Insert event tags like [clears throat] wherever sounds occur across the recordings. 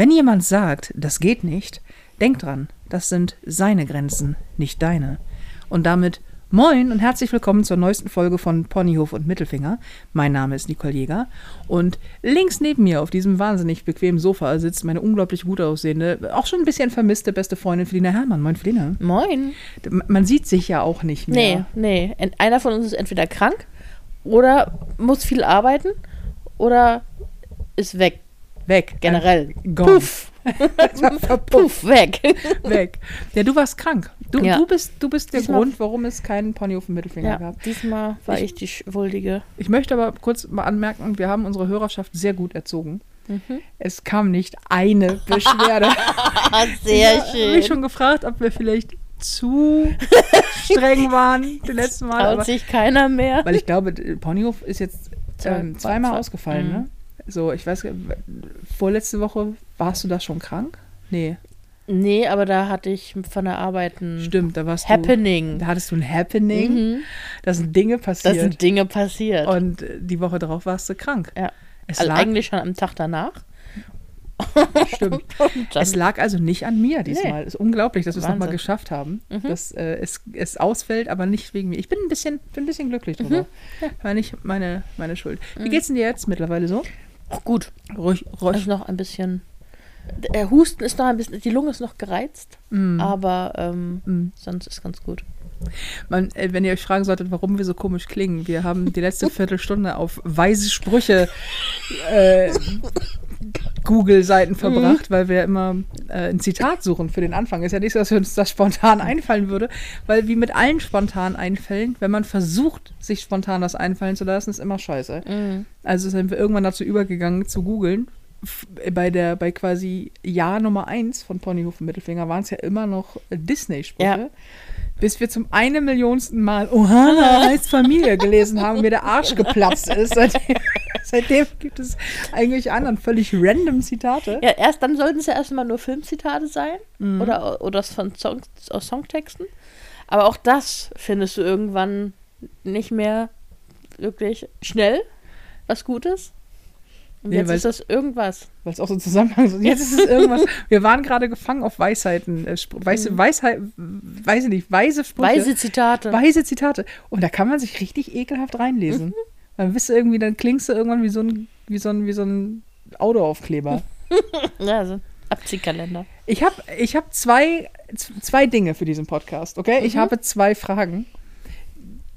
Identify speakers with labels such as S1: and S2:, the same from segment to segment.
S1: Wenn jemand sagt, das geht nicht, denk dran, das sind seine Grenzen, nicht deine. Und damit moin und herzlich willkommen zur neuesten Folge von Ponyhof und Mittelfinger. Mein Name ist Nicole Jäger und links neben mir auf diesem wahnsinnig bequemen Sofa sitzt meine unglaublich gut aussehende, auch schon ein bisschen vermisste beste Freundin Felina Herrmann. Moin Felina.
S2: Moin.
S1: Man sieht sich ja auch nicht mehr.
S2: Nee, nee. Einer von uns ist entweder krank oder muss viel arbeiten oder ist weg.
S1: Weg.
S2: Generell.
S1: Gone. [laughs]
S2: Puff. Puff, weg.
S1: weg. Ja, du warst krank. Du,
S2: Ja.
S1: du, bist, du bist der
S2: Diesmal-
S1: Grund, warum es keinen Pony auf dem Mittelfinger
S2: Ja,
S1: gab.
S2: diesmal war
S1: Ich-
S2: ich, die Schuldige.
S1: Ich möchte aber kurz mal anmerken, wir haben unsere Hörerschaft sehr gut erzogen.
S2: Mhm.
S1: Es kam nicht eine Beschwerde. [laughs]
S2: Sehr
S1: Ich habe mich schon gefragt, ob wir vielleicht zu [laughs] streng waren die letzten Mal.
S2: Traut
S1: Aber,
S2: sich keiner mehr.
S1: weil ich glaube, Ponyhof ist jetzt ähm,
S2: Zwei-
S1: zweimal
S2: zwei-
S1: ausgefallen,
S2: Mhm.
S1: ne? So, ich weiß, vorletzte Woche warst du da schon krank? Nee,
S2: Nee, aber da hatte ich von der Arbeit ein
S1: stimmt, da warst
S2: Happening.
S1: du. Da hattest du ein Happening.
S2: Mhm.
S1: Da sind Dinge
S2: Da
S1: passiert.
S2: sind Dinge passiert.
S1: und äh, die Woche darauf warst du krank.
S2: ja.
S1: Es
S2: Also
S1: lag,
S2: eigentlich schon am Tag danach.
S1: stimmt. [laughs] Es lag also nicht an mir diesmal. Es ist unglaublich, dass wir es nochmal geschafft haben,
S2: Mhm.
S1: dass äh, es, es ausfällt, aber nicht wegen mir. Ich bin ein bisschen, bin ein bisschen glücklich
S2: Mhm.
S1: drüber. War nicht meine, meine Schuld. Wie geht's denn dir jetzt mittlerweile so?
S2: Auch gut.
S1: Ruhig, ruhig.
S2: Ist noch ein bisschen. Der Husten ist noch ein bisschen. Die Lunge ist noch gereizt.
S1: Mm.
S2: Aber ähm,
S1: Mm.
S2: sonst ist ganz gut.
S1: Man, äh, wenn ihr euch fragen solltet, warum wir so komisch klingen, wir haben die letzte Viertelstunde auf weise Sprüche äh, Google-Seiten verbracht, weil wir immer äh, ein Zitat suchen für den Anfang. Ist ja nicht so, dass uns das spontan [laughs] einfallen würde, weil wie mit allen spontanen Einfällen, wenn man versucht, sich spontan das einfallen zu lassen, ist immer scheiße.
S2: Mhm.
S1: Also sind wir irgendwann dazu übergegangen zu googeln. Bei der, bei quasi Jahr Nummer 1 von Ponyhof und Mittelfinger waren es ja immer noch Disney-Sprüche.
S2: Ja.
S1: Bis wir zum eine Millionsten Mal Ohana heißt Familie gelesen haben und mir der Arsch geplatzt ist. Seitdem, [laughs] seitdem gibt es eigentlich anderen völlig random Zitate.
S2: Ja, erst dann sollten es ja erstmal nur Filmzitate sein
S1: Mhm.
S2: oder, oder von Songs, aus Songtexten. Aber auch das findest du irgendwann nicht mehr wirklich schnell was Gutes. Und
S1: Nee,
S2: jetzt
S1: weil-
S2: ist das irgendwas.
S1: Weil es auch so ein Zusammenhang ist. Jetzt ist es irgendwas. [laughs] Wir waren gerade gefangen auf Weisheiten. Äh, weiße, Weisheit, weiß ich nicht, weise Sprüche.
S2: Weise Zitate.
S1: Weise Zitate. Und da kann man sich richtig ekelhaft reinlesen. Dann bist du irgendwie, dann klingst du irgendwann wie so ein, wie so ein, wie so ein Autoaufkleber. [laughs]
S2: ja, also Abziehkalender.
S1: Ich habe ich hab zwei, zwei Dinge für diesen Podcast, okay? Ich habe zwei Fragen,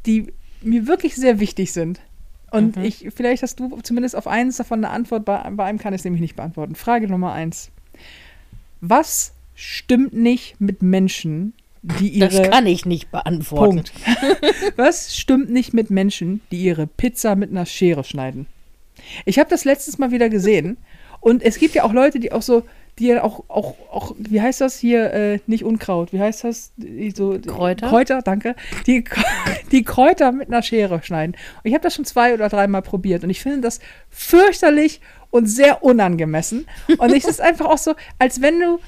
S1: die mir wirklich sehr wichtig sind. Und ich, vielleicht hast du zumindest auf eins davon eine Antwort, bei, bei einem kann ich es nämlich nicht beantworten. Frage Nummer eins. Was stimmt nicht mit Menschen, die ihre.
S2: Das kann ich nicht beantworten.
S1: Punkt. [laughs] Was stimmt nicht mit Menschen, die ihre Pizza mit einer Schere schneiden? Ich habe das letztes Mal wieder gesehen. Und es gibt ja auch Leute, die auch so, die ja auch, auch, auch wie heißt das hier, äh, nicht Unkraut, wie heißt das? Die So,
S2: Kräuter?
S1: Kräuter, danke. Die, [laughs] die Kräuter mit einer Schere schneiden. Und ich habe das schon zwei oder dreimal probiert. Und ich finde das fürchterlich und sehr unangemessen. Und es ist [laughs] einfach auch so, als wenn du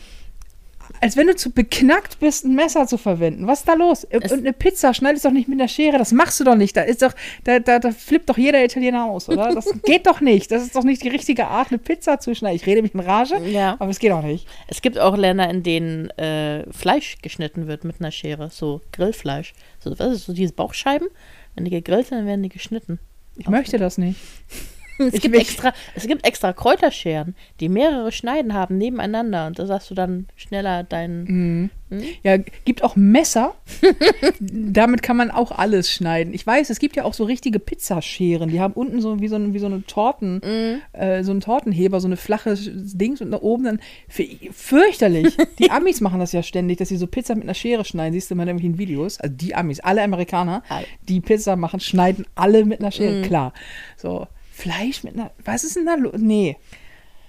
S1: als wenn du zu beknackt bist, ein Messer zu verwenden. Was ist da los? Und eine Pizza schneidest doch nicht mit einer Schere. Das machst du doch nicht. Da ist doch, da, da, da flippt doch jeder Italiener aus, oder? Das [laughs] geht doch nicht. Das ist doch nicht die richtige Art, eine Pizza zu schneiden. Ich rede mich in Rage,
S2: Ja.
S1: aber es geht auch nicht.
S2: Es gibt auch Länder, in denen äh, Fleisch geschnitten wird mit einer Schere. So Grillfleisch. So, was ist so diese Bauchscheiben? Wenn die gegrillt sind, dann werden die geschnitten.
S1: Ich möchte das nicht. [laughs] [laughs]
S2: Es
S1: Ich
S2: gibt, extra, es gibt extra Kräuterscheren, die mehrere Schneiden haben nebeneinander. Und da sagst du dann schneller deinen.
S1: Ja, gibt auch Messer. [laughs] Damit kann man auch alles schneiden. Ich weiß, es gibt ja auch so richtige Pizzascheren. Die haben unten so wie so, ein, wie so eine Torten, äh, so einen Tortenheber, so eine flache Dings und da oben dann fürchterlich. [laughs] Die Amis machen das ja ständig, dass sie so Pizza mit einer Schere schneiden. Siehst du mal in irgendwelchen Videos. Also die Amis, alle Amerikaner, die Pizza machen, schneiden alle mit einer Schere. Klar. So Fleisch mit einer. Was ist denn da los? Nee.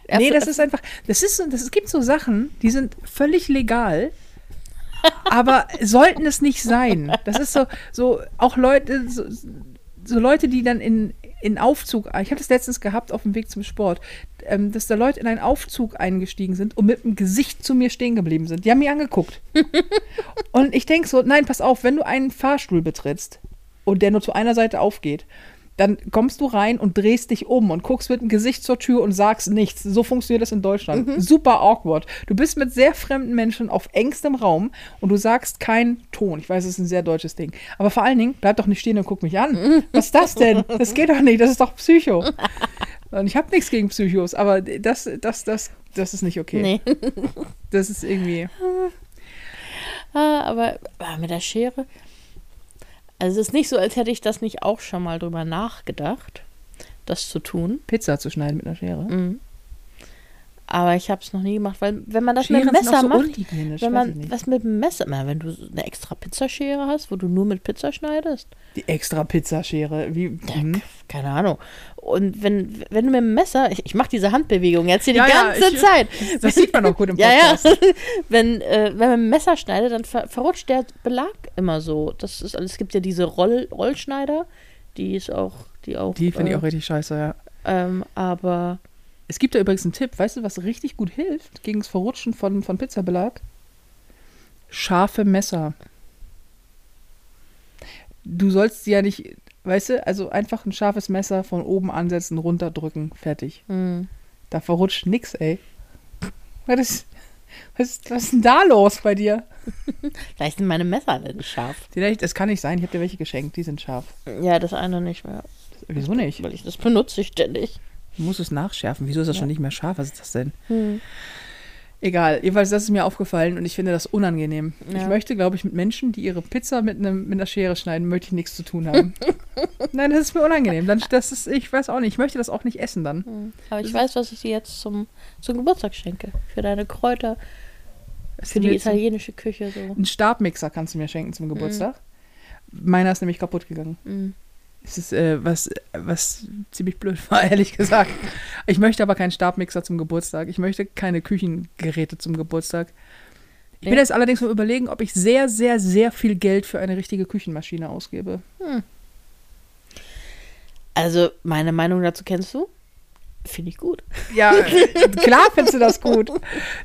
S1: Nee, das ist einfach, das ist das, es gibt so Sachen, die sind völlig legal, aber sollten es nicht sein. Das ist so, so auch Leute, so, so Leute, die dann in, in Aufzug, ich habe das letztens gehabt auf dem Weg zum Sport, ähm, dass da Leute in einen Aufzug eingestiegen sind und mit dem Gesicht zu mir stehen geblieben sind. Die haben mich angeguckt. [laughs] und ich denke so, nein, pass auf, wenn du einen Fahrstuhl betrittst und der nur zu einer Seite aufgeht, dann kommst du rein und drehst dich um und guckst mit dem Gesicht zur Tür und sagst nichts. So funktioniert das in Deutschland.
S2: Mhm.
S1: Super awkward. Du bist mit sehr fremden Menschen auf engstem Raum und du sagst keinen Ton. Ich weiß, es ist ein sehr deutsches Ding. Aber vor allen Dingen, bleib doch nicht stehen und guck mich an. Was ist das denn? Das geht doch nicht. Das ist doch Psycho. [laughs] Und ich habe nichts gegen Psychos, aber das, das, das, das ist nicht okay.
S2: Nee.
S1: Das ist irgendwie. [laughs]
S2: Ah, aber, aber mit der Schere. Also es ist nicht so, als hätte ich das nicht auch schon mal drüber nachgedacht, das zu tun.
S1: Pizza zu schneiden mit einer Schere.
S2: Mhm. Aber ich habe es noch nie gemacht, weil wenn man das
S1: Scheren
S2: mit dem Messer
S1: so
S2: macht, wenn
S1: ich
S2: man was mit dem Messer, na, wenn du eine extra Pizzaschere hast, wo du nur mit Pizza schneidest,
S1: Die extra Pizzaschere. Wie, hm?
S2: keine Ahnung. Und wenn, wenn du mit dem Messer, ich, ich mache diese Handbewegung jetzt hier
S1: Ja,
S2: die
S1: ja,
S2: ganze
S1: ich-
S2: Zeit.
S1: Das sieht man auch gut im [laughs]
S2: Ja, ja.
S1: Podcast. [laughs]
S2: wenn, äh, wenn man mit dem Messer schneidet, dann ver verrutscht der Belag immer so. Das ist alles. Es gibt ja diese Roll Rollschneider, die ist auch, die auch.
S1: Die finde ich
S2: äh,
S1: auch richtig scheiße, ja.
S2: Ähm, aber
S1: Es gibt da übrigens einen Tipp. Weißt du, was richtig gut hilft gegen das Verrutschen von, von Pizzabelag? Scharfe Messer. Du sollst sie ja nicht, weißt du, also einfach ein scharfes Messer von oben ansetzen, runterdrücken, fertig.
S2: hm,
S1: Da verrutscht nix, ey. Was ist, was, ist, was ist denn da los bei dir? [laughs]
S2: vielleicht sind meine Messer alle nicht scharf.
S1: Vielleicht, das kann nicht sein. Ich habe dir welche geschenkt. Die sind scharf.
S2: Ja, das eine nicht mehr.
S1: Wieso nicht?
S2: Weil ich das benutze ich ständig.
S1: Du musst es nachschärfen. Wieso ist das
S2: Ja.
S1: schon nicht mehr scharf? Was ist das denn?
S2: Hm.
S1: Egal, jedenfalls das ist mir aufgefallen und ich finde das unangenehm.
S2: Ja.
S1: Ich möchte, glaube ich, mit Menschen, die ihre Pizza mit, einem, mit einer Schere schneiden, möchte ich nichts zu tun haben. [laughs] Nein, das ist mir unangenehm. Dann, das ist, ich weiß auch nicht, ich möchte das auch nicht essen dann.
S2: Hm. Aber ich weiß, was ich dir jetzt zum, zum Geburtstag schenke. Für deine Kräuter, für die italienische Küche so.
S1: Einen Stabmixer kannst du mir schenken zum Geburtstag. Meiner ist nämlich kaputt gegangen.
S2: Hm.
S1: Es ist äh, was, was ziemlich blöd war, [laughs] ehrlich gesagt. Ich möchte aber keinen Stabmixer zum Geburtstag. Ich möchte keine Küchengeräte zum Geburtstag. Ich bin jetzt allerdings mal überlegen, ob ich sehr, sehr, sehr viel Geld für eine richtige Küchenmaschine ausgebe.
S2: Also, meine Meinung dazu kennst du? Finde ich gut.
S1: Ja, [laughs] klar findest du das gut.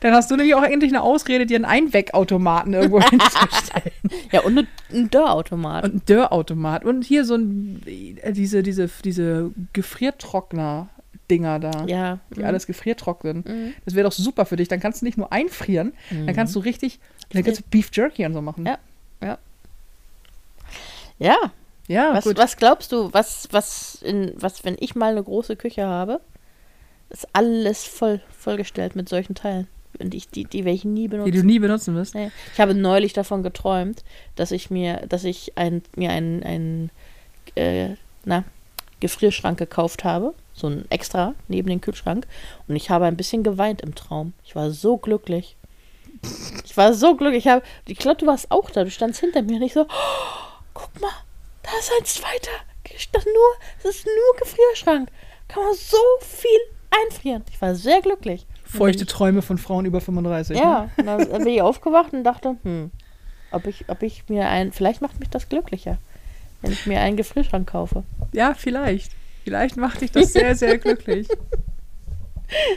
S1: Dann hast du nämlich auch endlich eine Ausrede, dir einen Einwegautomaten irgendwo [laughs] hinzustellen.
S2: Ja, und ein- ein Dörrautomat.
S1: Und ein Dörrautomat. Und hier so ein, diese, diese, diese Gefriertrockner-Dinger da.
S2: ja.
S1: Die
S2: mhm.
S1: alles gefriertrocknen.
S2: Mhm.
S1: Das wäre doch super für dich. Dann kannst du nicht nur einfrieren, dann kannst du richtig, dann kannst du Beef Jerky und so machen.
S2: Ja. Ja,
S1: Ja,
S2: was,
S1: gut.
S2: was glaubst du, was, was, in, was, wenn ich mal eine große Küche habe, ist alles voll, vollgestellt mit solchen Teilen. Und ich, die, die werde ich nie
S1: Die
S2: benutzen.
S1: du nie benutzen wirst.
S2: Nee. Ich habe neulich davon geträumt, dass ich mir, dass ich ein, mir einen, einen äh, na, Gefrierschrank gekauft habe. So ein extra neben den Kühlschrank. Und ich habe ein bisschen geweint im Traum. Ich war so glücklich. Ich war so glücklich. Ich, habe, ich glaube, du warst auch da. Du standst hinter mir und ich so, oh, guck mal, da ist ein zweiter. Das, nur, das ist nur Gefrierschrank. Kann man so viel einfrieren. Ich war sehr glücklich.
S1: Feuchte Träume von Frauen über 35. Ne?
S2: Ja, und dann bin ich aufgewacht und dachte, hm, ob ich, ob ich mir ein, vielleicht macht mich das glücklicher, wenn ich mir einen Gefrierschrank kaufe.
S1: Ja, vielleicht. Vielleicht macht dich das sehr, sehr [laughs] glücklich.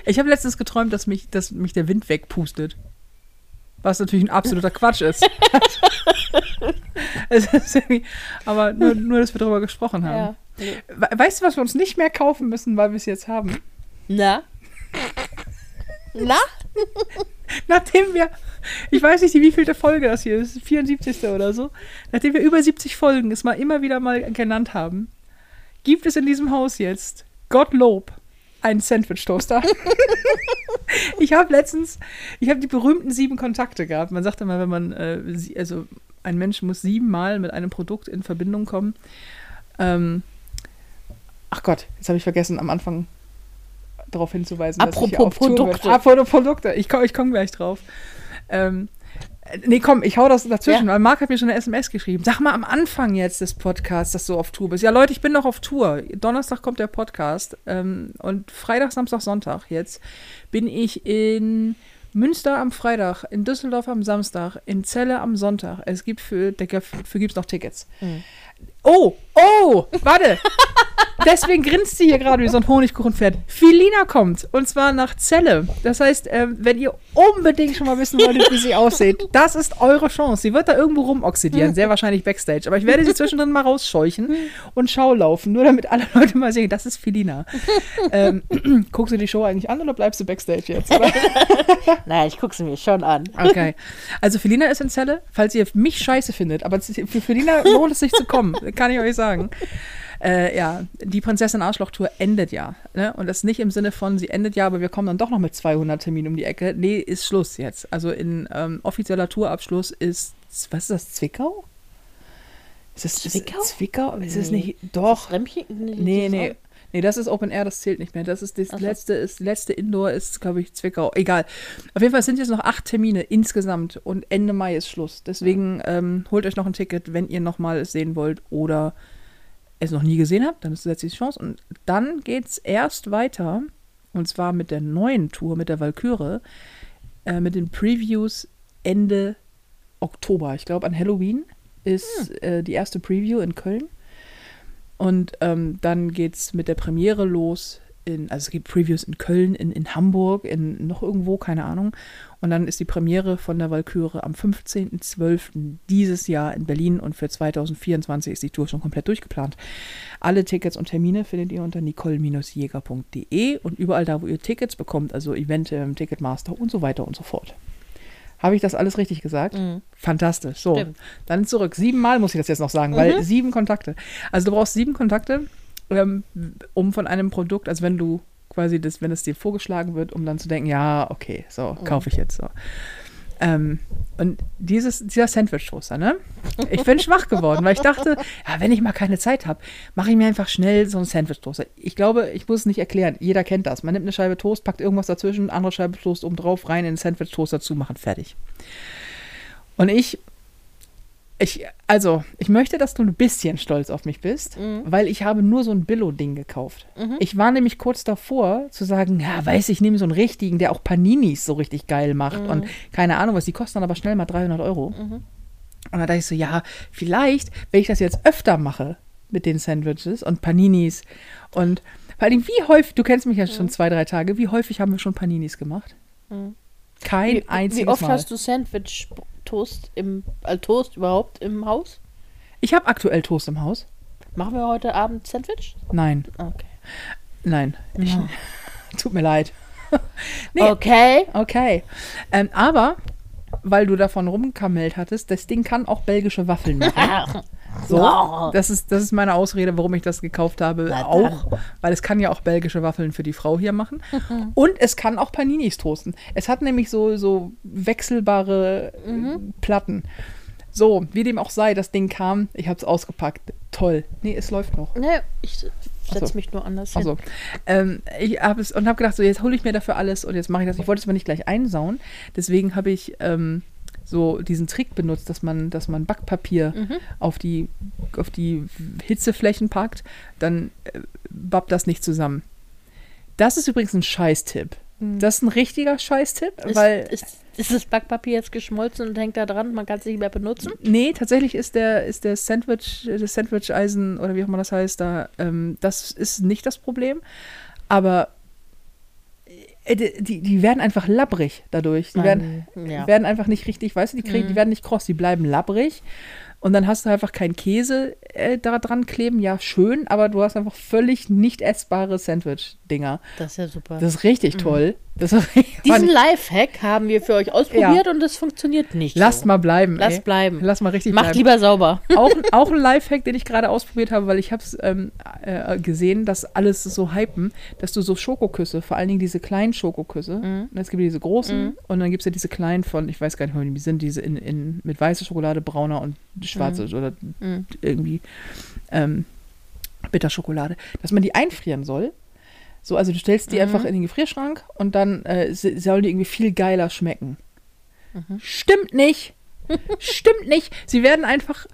S1: Ich habe letztens geträumt, dass mich, dass mich der Wind wegpustet. Was natürlich ein absoluter Quatsch ist. [laughs] ist aber nur, nur, dass wir darüber gesprochen haben.
S2: Ja.
S1: We weißt du, was wir uns nicht mehr kaufen müssen, weil wir es jetzt haben?
S2: Na? Na?
S1: Nachdem wir, ich weiß nicht, wie vielte Folge das hier ist, 74. oder so, nachdem wir über 70 Folgen es mal immer wieder mal genannt haben, gibt es in diesem Haus jetzt, Gottlob, einen Sandwich-Toaster. [laughs] ich habe letztens, ich habe die berühmten sieben Kontakte gehabt. Man sagt immer, wenn man, äh, also ein Mensch muss siebenmal mit einem Produkt in Verbindung kommen. Ähm, ach Gott, jetzt habe ich vergessen, am Anfang darauf hinzuweisen, dass ich
S2: Apropos
S1: auf Tour.
S2: Produkte.
S1: Apropos Produkte. Ich komme ich komm gleich drauf. Ähm, äh, nee, komm, ich hau das dazwischen,
S2: Ja.
S1: weil Marc hat mir schon eine SMS geschrieben. Sag mal am Anfang jetzt des Podcasts, dass du auf Tour bist. Ja, Leute, ich bin noch auf Tour. Donnerstag kommt der Podcast ähm, und Freitag, Samstag, Sonntag jetzt bin ich in Münster am Freitag, in Düsseldorf am Samstag, in Celle am Sonntag. Es gibt für, dafür gibt es noch Tickets.
S2: Hm.
S1: Oh, oh, warte. [laughs] deswegen grinst sie hier gerade wie so ein Honigkuchenpferd. Filina kommt und zwar nach Celle. Das heißt, ähm, wenn ihr unbedingt schon mal wissen wolltet, wie sie aussieht, das ist eure Chance. Sie wird da irgendwo rumoxidieren, sehr wahrscheinlich Backstage. Aber ich werde sie zwischendrin mal rausscheuchen und Schaulaufen, nur damit alle Leute mal sehen, das ist Filina. ähm, [clears throat] guckst du die Show eigentlich an oder bleibst du Backstage jetzt? [laughs]
S2: Naja, ich gucke sie mir schon an.
S1: Okay. Also Felina ist in Zelle, falls ihr mich scheiße findet, aber für Felina lohnt es sich zu kommen, [laughs] kann ich euch sagen. Äh, ja, die Prinzessin Arschloch-Tour endet ja. Ne? Und das nicht im Sinne von, sie endet ja, aber wir kommen dann doch noch mit 200 Terminen um die Ecke. Nee, ist Schluss jetzt. Also in ähm, offizieller Tourabschluss ist, was ist das, Zwickau? Ist das
S2: Zwickau?
S1: Ist Zwickau? Ist es
S2: Nee.
S1: nicht? Doch.
S2: Remchen?
S1: Nee, nee. Nee, das ist Open Air, das zählt nicht mehr. Das ist das
S2: Ach
S1: letzte, ist letzte Indoor ist, glaube ich, Zwickau. Egal. Auf jeden Fall sind jetzt noch acht Termine insgesamt und Ende Mai ist Schluss. Deswegen ähm, holt euch noch ein Ticket, wenn ihr noch mal es sehen wollt oder es noch nie gesehen habt, dann ist jetzt die Chance. Und dann geht's erst weiter und zwar mit der neuen Tour, mit der Valkyrie, äh, mit den Previews Ende Oktober. Ich glaube, an Halloween ist äh, die erste Preview in Köln. Und ähm, dann geht es mit der Premiere los. In, also es gibt Previews in Köln, in, in Hamburg, in noch irgendwo, keine Ahnung. Und dann ist die Premiere von der Valkyrie am 15.12. dieses Jahr in Berlin und für 2024 ist die Tour schon komplett durchgeplant. Alle Tickets und Termine findet ihr unter nicole-jäger.de und überall da, wo ihr Tickets bekommt, also Eventim, Ticketmaster und so weiter und so fort. Habe ich das alles richtig gesagt?
S2: Mhm.
S1: Fantastisch. So,
S2: Stimmt.
S1: dann zurück. Siebenmal muss ich das jetzt noch sagen, weil sieben Kontakte. Also du brauchst sieben Kontakte, ähm, um von einem Produkt, also wenn du quasi das, wenn es dir vorgeschlagen wird, um dann zu denken, ja, okay, so, kaufe ich jetzt so. Ähm, und dieses, dieser Sandwich-Toaster, ne? Ich bin schwach geworden, weil ich dachte, ja, wenn ich mal keine Zeit habe, mache ich mir einfach schnell so einen Sandwich-Toaster. Ich glaube, ich muss es nicht erklären. Jeder kennt das. Man nimmt eine Scheibe Toast, packt irgendwas dazwischen, andere Scheibe Toast oben drauf, rein in den Sandwich-Toaster zumachen, fertig. Und ich, ich, also, ich möchte, dass du ein bisschen stolz auf mich bist, weil ich habe nur so ein Billo-Ding gekauft. Ich war nämlich kurz davor zu sagen, ja, weiß ich, nehme so einen richtigen, der auch Paninis so richtig geil macht und keine Ahnung was, die kosten dann aber schnell mal 300 Euro. Und dann dachte ich so, ja, vielleicht, wenn ich das jetzt öfter mache mit den Sandwiches und Paninis und vor allem, wie häufig, du kennst mich ja schon zwei, drei Tage, wie häufig haben wir schon Paninis gemacht? Kein
S2: Wie,
S1: einziges
S2: wie oft
S1: Mal.
S2: hast du Sandwich-Toast im, äh, Toast überhaupt im Haus?
S1: ich habe aktuell Toast im Haus.
S2: Machen wir heute Abend Sandwich?
S1: Nein,
S2: Okay.
S1: nein. Ich, [laughs] tut mir leid. [laughs] Nee.
S2: Okay.
S1: Okay. Ähm, aber, weil du davon rumkammelt hattest, das Ding kann auch belgische Waffeln machen. [laughs] So,
S2: Oh.
S1: das ist, das ist meine Ausrede, warum ich das gekauft habe.
S2: Na.
S1: Auch, weil es kann ja auch belgische Waffeln für die Frau hier machen. [laughs] Und es kann auch Paninis toasten. Es hat nämlich so, so wechselbare äh, Platten. So, wie dem auch sei, das Ding kam, ich habe es ausgepackt. Toll. Nee, es läuft noch.
S2: Ne, ich setze
S1: so.
S2: mich nur anders hin.
S1: Also, ähm, ich habe es und habe gedacht, so jetzt hole ich mir dafür alles und jetzt mache ich das. Ich wollte es aber nicht gleich einsauen, deswegen habe ich ähm, so diesen Trick benutzt, dass man, dass man Backpapier auf die auf die Hitzeflächen packt, dann äh, babbt das nicht zusammen. Das ist übrigens ein Scheißtipp. Das ist ein richtiger Scheißtipp,
S2: Ist,
S1: weil
S2: ist, ist das Backpapier jetzt geschmolzen und hängt da dran? Man kann es nicht mehr benutzen?
S1: Nee, tatsächlich ist der, ist der Sandwich, das Sandwich-Eisen oder wie auch immer das heißt, da, ähm, das ist nicht das Problem. Aber die, die- die werden einfach labbrig dadurch. Die werden,
S2: ja.
S1: werden einfach nicht richtig, weißt du, die, kriegen, die werden nicht kross, die bleiben labbrig. Und dann hast du einfach keinen Käse äh, da dran kleben. Ja, schön, aber du hast einfach völlig nicht essbare Sandwich-Dinger.
S2: Das ist ja super.
S1: Das ist richtig toll. Das [laughs]
S2: Diesen Lifehack haben wir für euch ausprobiert und es funktioniert nicht.
S1: Lasst
S2: so.
S1: mal bleiben.
S2: Lass
S1: ey.
S2: bleiben.
S1: Lass mal richtig
S2: Macht
S1: bleiben.
S2: lieber sauber. [laughs]
S1: auch, [laughs] auch ein Lifehack, den ich gerade ausprobiert habe, weil ich habe es ähm, äh, gesehen, dass alles so hypen, dass du so Schokoküsse, vor allen Dingen diese kleinen Schokoküsse,
S2: Mhm.
S1: und es gibt ja diese großen und dann gibt es ja diese kleinen von, ich weiß gar nicht wie die sind, diese in, in, mit weißer Schokolade, brauner und schwarze oder
S2: Mhm.
S1: irgendwie ähm, Bitterschokolade, dass man die einfrieren soll. So, also du stellst die
S2: Mhm.
S1: einfach in den Gefrierschrank und dann äh, sollen die irgendwie viel geiler schmecken.
S2: Mhm.
S1: Stimmt nicht. [laughs] Stimmt nicht. Sie werden einfach.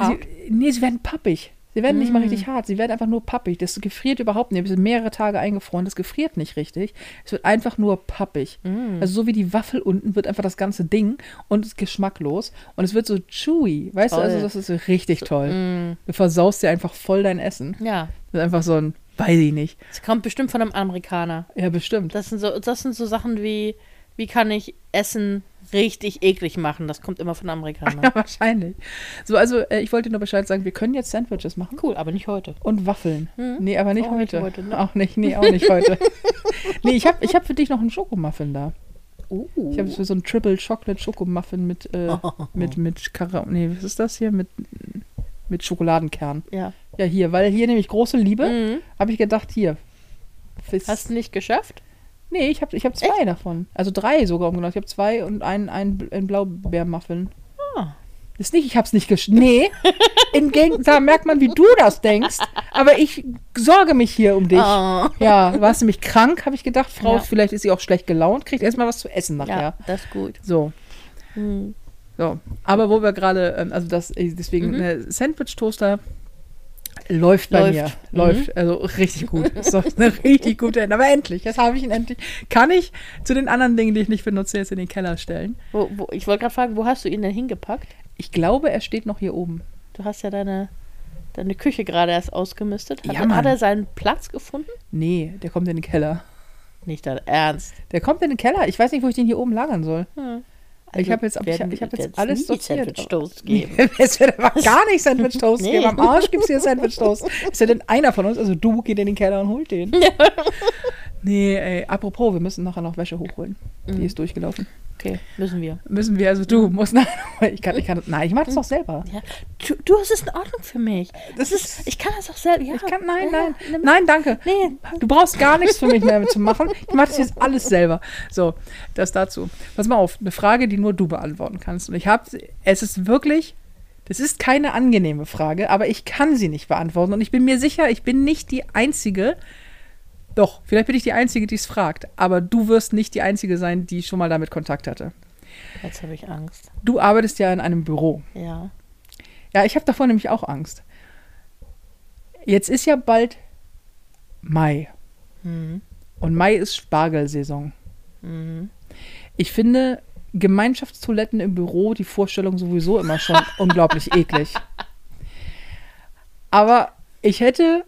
S1: Sie, nee, sie werden pappig. Sie werden nicht mal
S2: Mm.
S1: richtig hart, sie werden einfach nur pappig. Das gefriert überhaupt nicht. Es sind mehrere Tage eingefroren, das gefriert nicht richtig. Es wird einfach nur pappig.
S2: Mm.
S1: Also so wie die Waffel unten wird einfach das ganze Ding und es ist geschmacklos. Und es wird so chewy. Weißt du,
S2: Toll.
S1: also das ist so richtig toll.
S2: Mm.
S1: Du versaust dir einfach voll dein Essen.
S2: Ja,
S1: Das ist einfach so ein, weiß ich nicht.
S2: es kommt bestimmt von einem Amerikaner.
S1: Ja, bestimmt.
S2: Das sind so, das sind so Sachen wie, wie kann ich Essen richtig eklig machen? Das kommt immer von Amerikanern. [laughs]
S1: Ja, wahrscheinlich. So, also äh, ich wollte nur Bescheid sagen, wir können jetzt Sandwiches machen.
S2: Cool, aber nicht heute.
S1: Und Waffeln.
S2: Mhm.
S1: Nee, aber nicht
S2: Auch nicht
S1: heute.
S2: heute, ne?
S1: Auch nicht, nee, auch nicht heute. [laughs] nee, ich habe ich hab für dich noch einen Schokomuffin da.
S2: Uh.
S1: Ich habe so einen Triple Chocolate Schokomuffin mit, äh, [laughs] mit, mit Kara Nee, was ist das hier? Mit, mit Schokoladenkern.
S2: Ja.
S1: Ja, hier, weil hier nämlich große Liebe,
S2: Mhm.
S1: habe ich gedacht, hier. Fis-
S2: Hast du nicht geschafft?
S1: Nee, ich habe ich hab zwei davon. Also drei sogar umgenannt. Ich habe zwei und einen, einen, einen Blaubeermuffin.
S2: Ah.
S1: Ist nicht, ich hab's nicht gesch... Nee, im Gegenteil, da merkt man, wie du das denkst. Aber ich sorge mich hier um dich.
S2: Oh.
S1: Ja, du warst nämlich krank, habe ich gedacht. Frau,
S2: Ja.
S1: vielleicht ist sie auch schlecht gelaunt, kriegt erstmal was zu essen nachher.
S2: Ja, das ist gut.
S1: So,
S2: Mhm.
S1: so. Aber wo wir gerade, ähm, also das, äh, deswegen,
S2: Mhm.
S1: Sandwich-Toaster läuft bei
S2: Läuft.
S1: mir.
S2: Mhm.
S1: Läuft, also richtig gut. Ist doch eine [laughs] richtig gute Ende. Aber endlich, jetzt habe ich ihn endlich. Kann ich zu den anderen Dingen, die ich nicht benutze, jetzt in den Keller stellen?
S2: Wo, wo, ich wollte gerade fragen, wo hast du ihn denn hingepackt?
S1: Ich glaube, er steht noch hier oben.
S2: Du hast ja deine, deine Küche gerade erst ausgemistet. Hat,
S1: Ja,
S2: er-
S1: Mann.
S2: hat er seinen Platz gefunden?
S1: Nee, der kommt in den Keller.
S2: Nicht dein Ernst.
S1: Der kommt in den Keller. Ich weiß nicht, wo ich den hier oben lagern soll.
S2: Hm.
S1: Ich habe jetzt, ich,
S2: werden-
S1: hab- ich hab jetzt alles sortiert.
S2: Sandwich Toast geben. [laughs]
S1: es wird aber gar nicht Sandwich [laughs] Toast
S2: Nee.
S1: geben. Am Arsch gibt es hier Sandwich Toast. Ist ja denn einer von uns, also du, geht in den Keller und holt den. [laughs] Nee, ey, apropos, wir müssen nachher noch Wäsche hochholen. Die
S2: Mhm.
S1: ist durchgelaufen.
S2: Okay, müssen wir.
S1: Müssen wir, also du musst nachher ich kann, ich kann, nein, ich mach das doch selber.
S2: Ja. Du, du, es ist in Ordnung für mich.
S1: Das ist,
S2: Ich kann das auch selber. Ja.
S1: ich kann, nein,
S2: Ja,
S1: nein,
S2: nimm-
S1: nein, danke.
S2: Nee.
S1: Du brauchst gar nichts für mich mehr zu machen. Ich mache das jetzt alles selber. So, das dazu. Pass mal auf, eine Frage, die nur du beantworten kannst. Und ich habe, es ist wirklich, das ist keine angenehme Frage, aber ich kann sie nicht beantworten. Und ich bin mir sicher, ich bin nicht die Einzige, doch, vielleicht bin ich die Einzige, die es fragt, aber du wirst nicht die Einzige sein, die schon mal damit Kontakt hatte.
S2: Jetzt habe ich Angst.
S1: Du arbeitest ja in einem Büro.
S2: Ja.
S1: Ja, ich habe davor nämlich auch Angst. Jetzt ist ja bald Mai.
S2: Mhm.
S1: Und Mai ist Spargelsaison.
S2: Mhm.
S1: Ich finde Gemeinschaftstoiletten im Büro, die Vorstellung sowieso immer schon [laughs] unglaublich eklig. Aber ich hätte.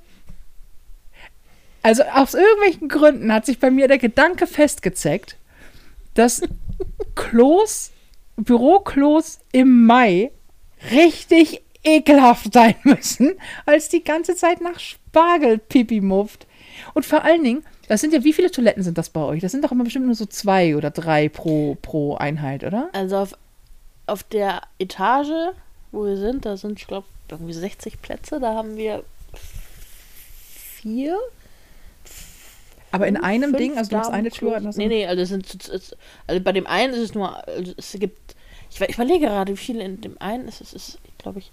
S1: Also aus irgendwelchen Gründen hat sich bei mir der Gedanke festgezeckt, dass [laughs] Klos, Büroklos im Mai richtig ekelhaft sein müssen, als die ganze Zeit nach Spargel pipi mufft. Und vor allen Dingen, das sind ja, wie viele Toiletten sind das bei euch? Das sind doch immer bestimmt nur so zwei oder drei pro, pro Einheit, oder?
S2: Also auf, auf der Etage, wo wir sind, da sind, ich glaube, irgendwie 60 Plätze. Da haben wir vier.
S1: Aber in einem
S2: fünf
S1: Ding, also du hast eine Tür.
S2: Nee, nee, also, sind, also bei dem einen ist es nur, also es gibt, ich, ich überlege gerade, wie viele in dem einen ist. Es ist, glaube ich,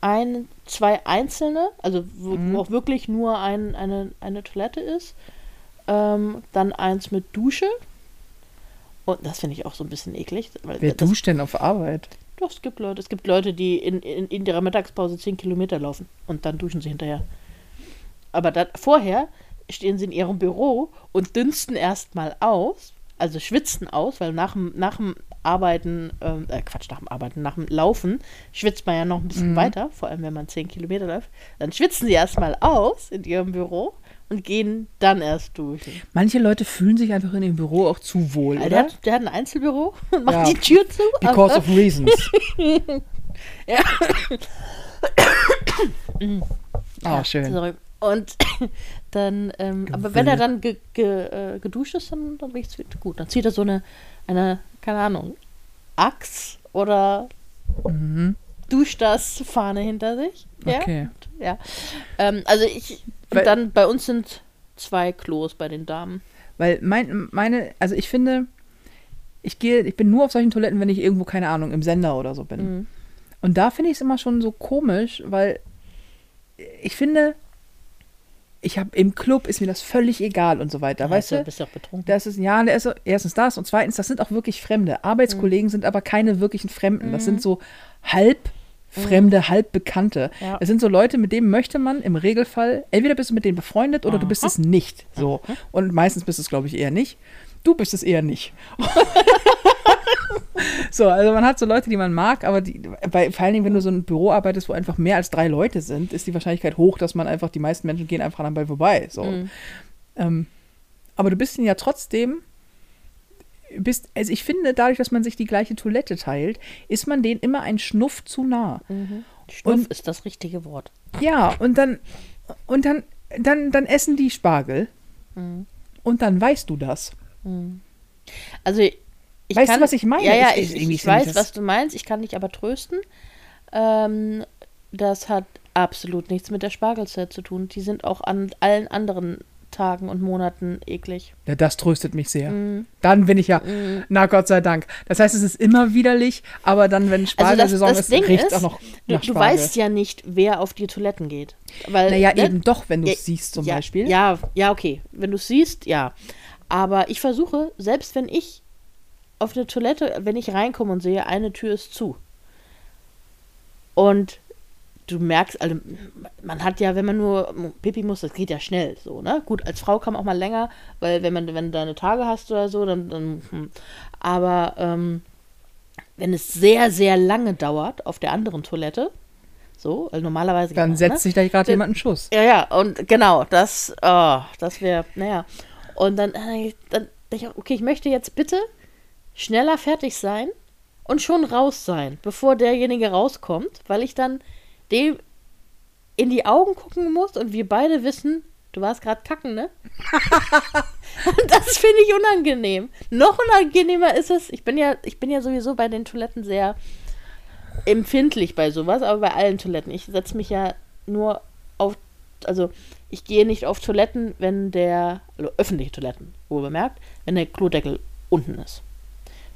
S2: ein, zwei einzelne, also wo,
S1: Mhm.
S2: auch wirklich nur ein, eine, eine Toilette ist. Ähm, dann eins mit Dusche. Und das finde ich auch so ein bisschen eklig.
S1: Wer
S2: das,
S1: duscht denn auf Arbeit?
S2: Doch, es gibt Leute, es gibt Leute, die in, in, in ihrer Mittagspause 10 Kilometer laufen und dann duschen sie hinterher. Aber dann, vorher stehen sie in ihrem Büro und dünsten erstmal aus, also schwitzen aus, weil nach dem, nach dem Arbeiten, ähm, äh, Quatsch, nach dem Arbeiten, nach dem Laufen schwitzt man ja noch ein bisschen
S1: Mhm.
S2: weiter, vor allem wenn man 10 Kilometer läuft. Dann schwitzen sie erstmal aus in ihrem Büro und gehen dann erst duschen.
S1: Manche Leute fühlen sich einfach in ihrem Büro auch zu wohl,
S2: Also der,
S1: oder?
S2: hat, der hat ein Einzelbüro [laughs] und macht
S1: Ja.
S2: die Tür zu.
S1: Because
S2: aber-
S1: of reasons. [laughs]
S2: Ja.
S1: Ah, [coughs] schön.
S2: Sorry. Und dann, ähm, aber wenn er dann ge, ge, äh, geduscht ist, dann, dann zufrieden. gut. Dann zieht er so eine, eine, keine Ahnung, Axt oder
S1: Mhm.
S2: duscht das Fahne hinter sich. Ja.
S1: Okay.
S2: ja. Ähm, also ich, und
S1: Weil-
S2: dann bei uns sind zwei Klos bei den Damen.
S1: Weil mein, meine, also ich finde, ich gehe, ich bin nur auf solchen Toiletten, wenn ich irgendwo, keine Ahnung, im Sender oder so bin.
S2: Mhm.
S1: Und da finde ich es immer schon so komisch, weil ich finde, ich habe im Club ist mir das völlig egal und so weiter, weißt
S2: du?
S1: du?
S2: bist ja auch betrunken.
S1: Das ist, ja, der ist, so- erstens das und zweitens, das sind auch wirklich Fremde. Arbeitskollegen sind aber keine wirklichen Fremden. Das sind so halb fremde, halbbekannte.
S2: Ja.
S1: Es sind so Leute, mit denen möchte man im Regelfall, entweder bist du mit denen befreundet oder du bist
S2: Aha.
S1: es nicht. So. Und meistens bist du es, glaube ich, eher nicht. Du bist es eher nicht. [laughs] so, also man hat so Leute, die man mag, aber die, bei, vor allen Dingen, wenn du so ein Büro arbeitest, wo einfach mehr als drei Leute sind, ist die Wahrscheinlichkeit hoch, dass man einfach, die meisten Menschen gehen einfach dabei vorbei. So.
S2: Mhm.
S1: Ähm, aber du bist ihnen ja trotzdem, bist, also ich finde, dadurch, dass man sich die gleiche Toilette teilt, ist man denen immer ein Schnuff zu nah.
S2: Schnuff
S1: Und-
S2: ist das richtige Wort.
S1: Ja, und dann, und dann, dann, dann essen die Spargel.
S2: Mhm.
S1: Und dann weißt du das.
S2: Also ich
S1: Weißt du,
S2: kann,
S1: was ich meine?
S2: Ja, ja,
S1: Ich-
S2: ich, ich weiß, was du meinst. Ich kann dich aber trösten. Ähm, das hat absolut nichts mit der Spargelzeit zu tun. Die sind auch an allen anderen Tagen und Monaten eklig.
S1: Ja, das tröstet mich sehr.
S2: Mhm.
S1: Dann bin ich ja, na Gott sei Dank. Das heißt, es ist immer widerlich, aber dann, wenn
S2: Also das,
S1: Spargelsaison
S2: das
S1: ist, riecht es auch noch
S2: du, du weißt ja nicht, wer auf die Toiletten geht. Weil,
S1: naja,
S2: ne,
S1: eben doch, wenn du
S2: Ja,
S1: es siehst zum
S2: ja,
S1: Beispiel.
S2: Ja, ja, okay. Wenn du es siehst, ja. Aber ich versuche, selbst wenn ich auf eine Toilette, wenn ich reinkomme und sehe, eine Tür ist zu. Und du merkst, also man hat ja, wenn man nur Pipi muss, das geht ja schnell so, ne? Gut, als Frau kann man auch mal länger, weil wenn man, wenn du deine Tage hast oder so, dann, dann hm. aber ähm, wenn es sehr, sehr lange dauert auf der anderen Toilette, so, weil normalerweise
S1: Dann
S2: ne?
S1: setzt sich da gerade jemand einen Schuss.
S2: Ja, ja, und genau, das, oh, das wäre, naja. Und dann, äh, dann denke ich, okay, ich möchte jetzt bitte schneller fertig sein und schon raus sein, bevor derjenige rauskommt, weil ich dann dem in die Augen gucken muss und wir beide wissen, du warst gerade kacken, ne? [laughs] und das finde ich unangenehm. Noch unangenehmer ist es, ich bin ja, ich bin ja sowieso bei den Toiletten sehr empfindlich bei sowas, aber bei allen Toiletten. Ich setze mich ja nur also ich gehe nicht auf Toiletten, wenn der, also öffentliche Toiletten, wohl bemerkt, wenn der Klodeckel unten ist.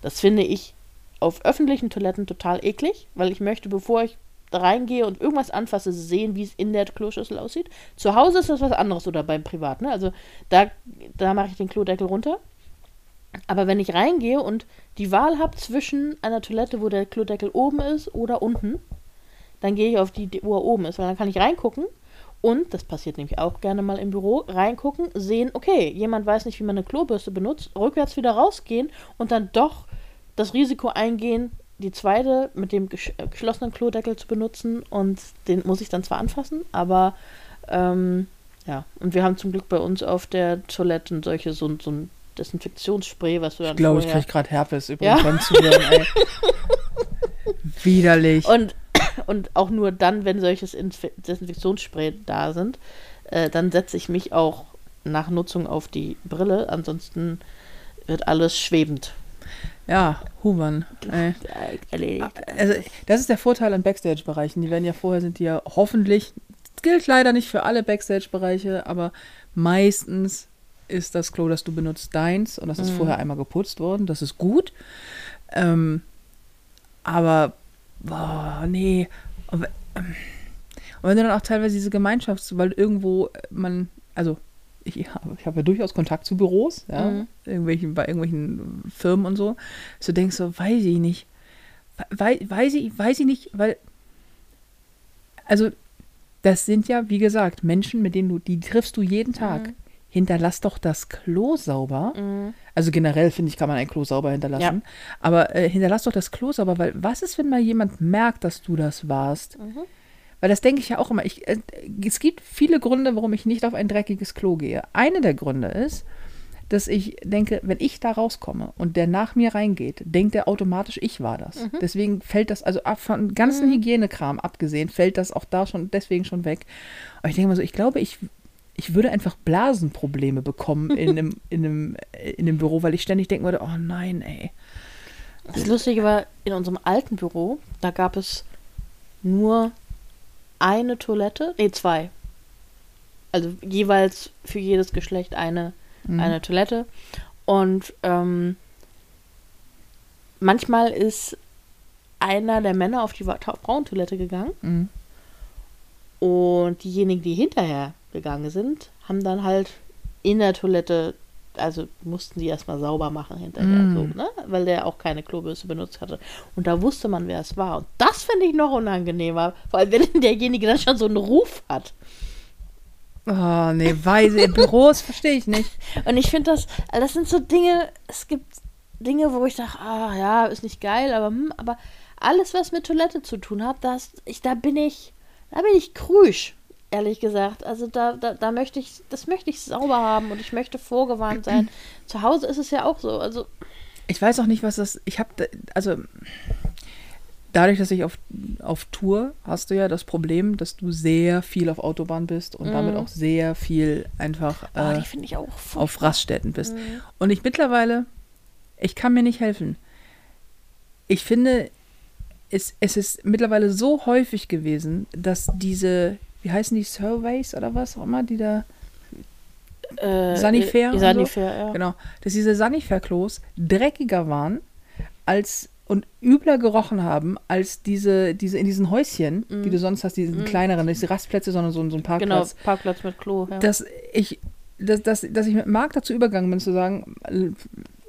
S2: Das finde ich auf öffentlichen Toiletten total eklig, weil ich möchte, bevor ich da reingehe und irgendwas anfasse, sehen, wie es in der Kloschüssel aussieht. Zu Hause ist das was anderes oder beim Privat, ne? Also da, da mache ich den Klodeckel runter. Aber wenn ich reingehe und die Wahl habe zwischen einer Toilette, wo der Klodeckel oben ist oder unten, dann gehe ich auf die, die- wo er oben ist, weil dann kann ich reingucken und, das passiert nämlich auch gerne mal im Büro, reingucken, sehen, okay, jemand weiß nicht, wie man eine Klobürste benutzt, rückwärts wieder rausgehen und dann doch das Risiko eingehen, die zweite mit dem äh, geschlossenen Klodeckel zu benutzen und den muss ich dann zwar anfassen, aber ähm, ja, und wir haben zum Glück bei uns auf der Toilette solche, so, ein- so ein Desinfektionsspray, was du dann
S1: Ich glaube, ich kriege gerade Herpes übrigens
S2: Ja.
S1: beim Zuhören, ey. [laughs] Widerlich.
S2: Und, und auch nur dann, wenn solches Inf Desinfektionsspray da sind, äh, dann setze ich mich auch nach Nutzung auf die Brille. Ansonsten wird alles schwebend
S1: ja, Human.
S2: Äh, erledigt.
S1: Also, das ist der Vorteil an Backstage-Bereichen. Die werden ja vorher, sind die ja hoffentlich, das gilt leider nicht für alle Backstage-Bereiche, aber meistens ist das Klo, das du benutzt, deins und das ist
S2: Mhm.
S1: vorher einmal geputzt worden. Das ist gut. Ähm, aber, boah, nee. Und, ähm, und wenn du dann auch teilweise diese Gemeinschafts-, weil irgendwo äh, man, also ich habe, ich habe ja durchaus Kontakt zu Büros, ja,
S2: Mhm.
S1: irgendwelchen, bei irgendwelchen Firmen und so, du denkst so, weiß ich nicht. Wei- weiß ich, weiß ich nicht, weil, also, das sind ja, wie gesagt, Menschen, mit denen du, die triffst du jeden Tag. Hinterlass doch das Klo sauber.
S2: Mhm.
S1: Also generell finde ich, kann man ein Klo sauber hinterlassen. Aber äh, hinterlass doch das Klo sauber, weil was ist, wenn mal jemand merkt, dass du das warst?
S2: Mhm.
S1: Weil das denke ich ja auch immer. Ich, äh, es gibt viele Gründe, warum ich nicht auf ein dreckiges Klo gehe. Einer der Gründe ist, dass ich denke, wenn ich da rauskomme und der nach mir reingeht, denkt er automatisch, ich war das.
S2: Mhm.
S1: Deswegen fällt das, also ab von ganzen Hygienekram abgesehen, fällt das auch da schon deswegen schon weg. Aber ich denke mal so, ich glaube, ich, ich würde einfach Blasenprobleme bekommen [laughs] in einem, in, einem, in einem Büro, weil ich ständig denken würde, oh nein, ey.
S2: Das Lustige war, in unserem alten Büro, da gab es nur eine Toilette, nee, zwei. Also jeweils für jedes Geschlecht eine,
S1: Mhm.
S2: eine Toilette. Und ähm, manchmal ist einer der Männer auf die Frauentoilette gegangen
S1: Mhm.
S2: und diejenigen, die hinterher gegangen sind, haben dann halt in der Toilette also mussten die erstmal sauber machen hinterher,
S1: Mm.
S2: so, ne? Weil der auch keine Klobürste benutzt hatte. Und da wusste man, wer es war. Und das finde ich noch unangenehmer, vor allem wenn derjenige dann schon so einen Ruf hat.
S1: Oh, nee, Weise, Büros verstehe ich nicht. [laughs]
S2: Und ich finde das, das sind so Dinge, es gibt Dinge, wo ich sage, ah ja, ist nicht geil, aber hm, aber alles, was mit Toilette zu tun hat, das, ich, da bin ich, da bin ich krüsch, ehrlich gesagt. Also da, da, da möchte ich, das möchte ich sauber haben und ich möchte vorgewarnt sein. Zu Hause ist es ja auch so. Also
S1: Ich weiß auch nicht, was das. Ich habe, also dadurch, dass ich auf, auf Tour hast du ja das Problem, dass du sehr viel auf Autobahn bist und damit auch sehr viel einfach
S2: oh,
S1: äh,
S2: ich auch
S1: auf Raststätten bist. Und ich mittlerweile, ich kann mir nicht helfen. Ich finde, es, es ist mittlerweile so häufig gewesen, dass diese, wie heißen die, Surveys oder was auch immer, die da
S2: äh,
S1: Sanifair
S2: äh,
S1: so?
S2: Sanifair, ja.
S1: Genau, dass diese Sanifair-Klos dreckiger waren als und übler gerochen haben als diese, diese in diesen Häuschen, die du sonst hast, diesen kleineren, nicht diese Rastplätze, sondern so, so ein
S2: Mhm. Genau,
S1: Parkplatz.
S2: Parkplatz mit Klo. Ja.
S1: Dass ich, dass, dass, dass ich mit Marc dazu übergegangen bin, zu sagen,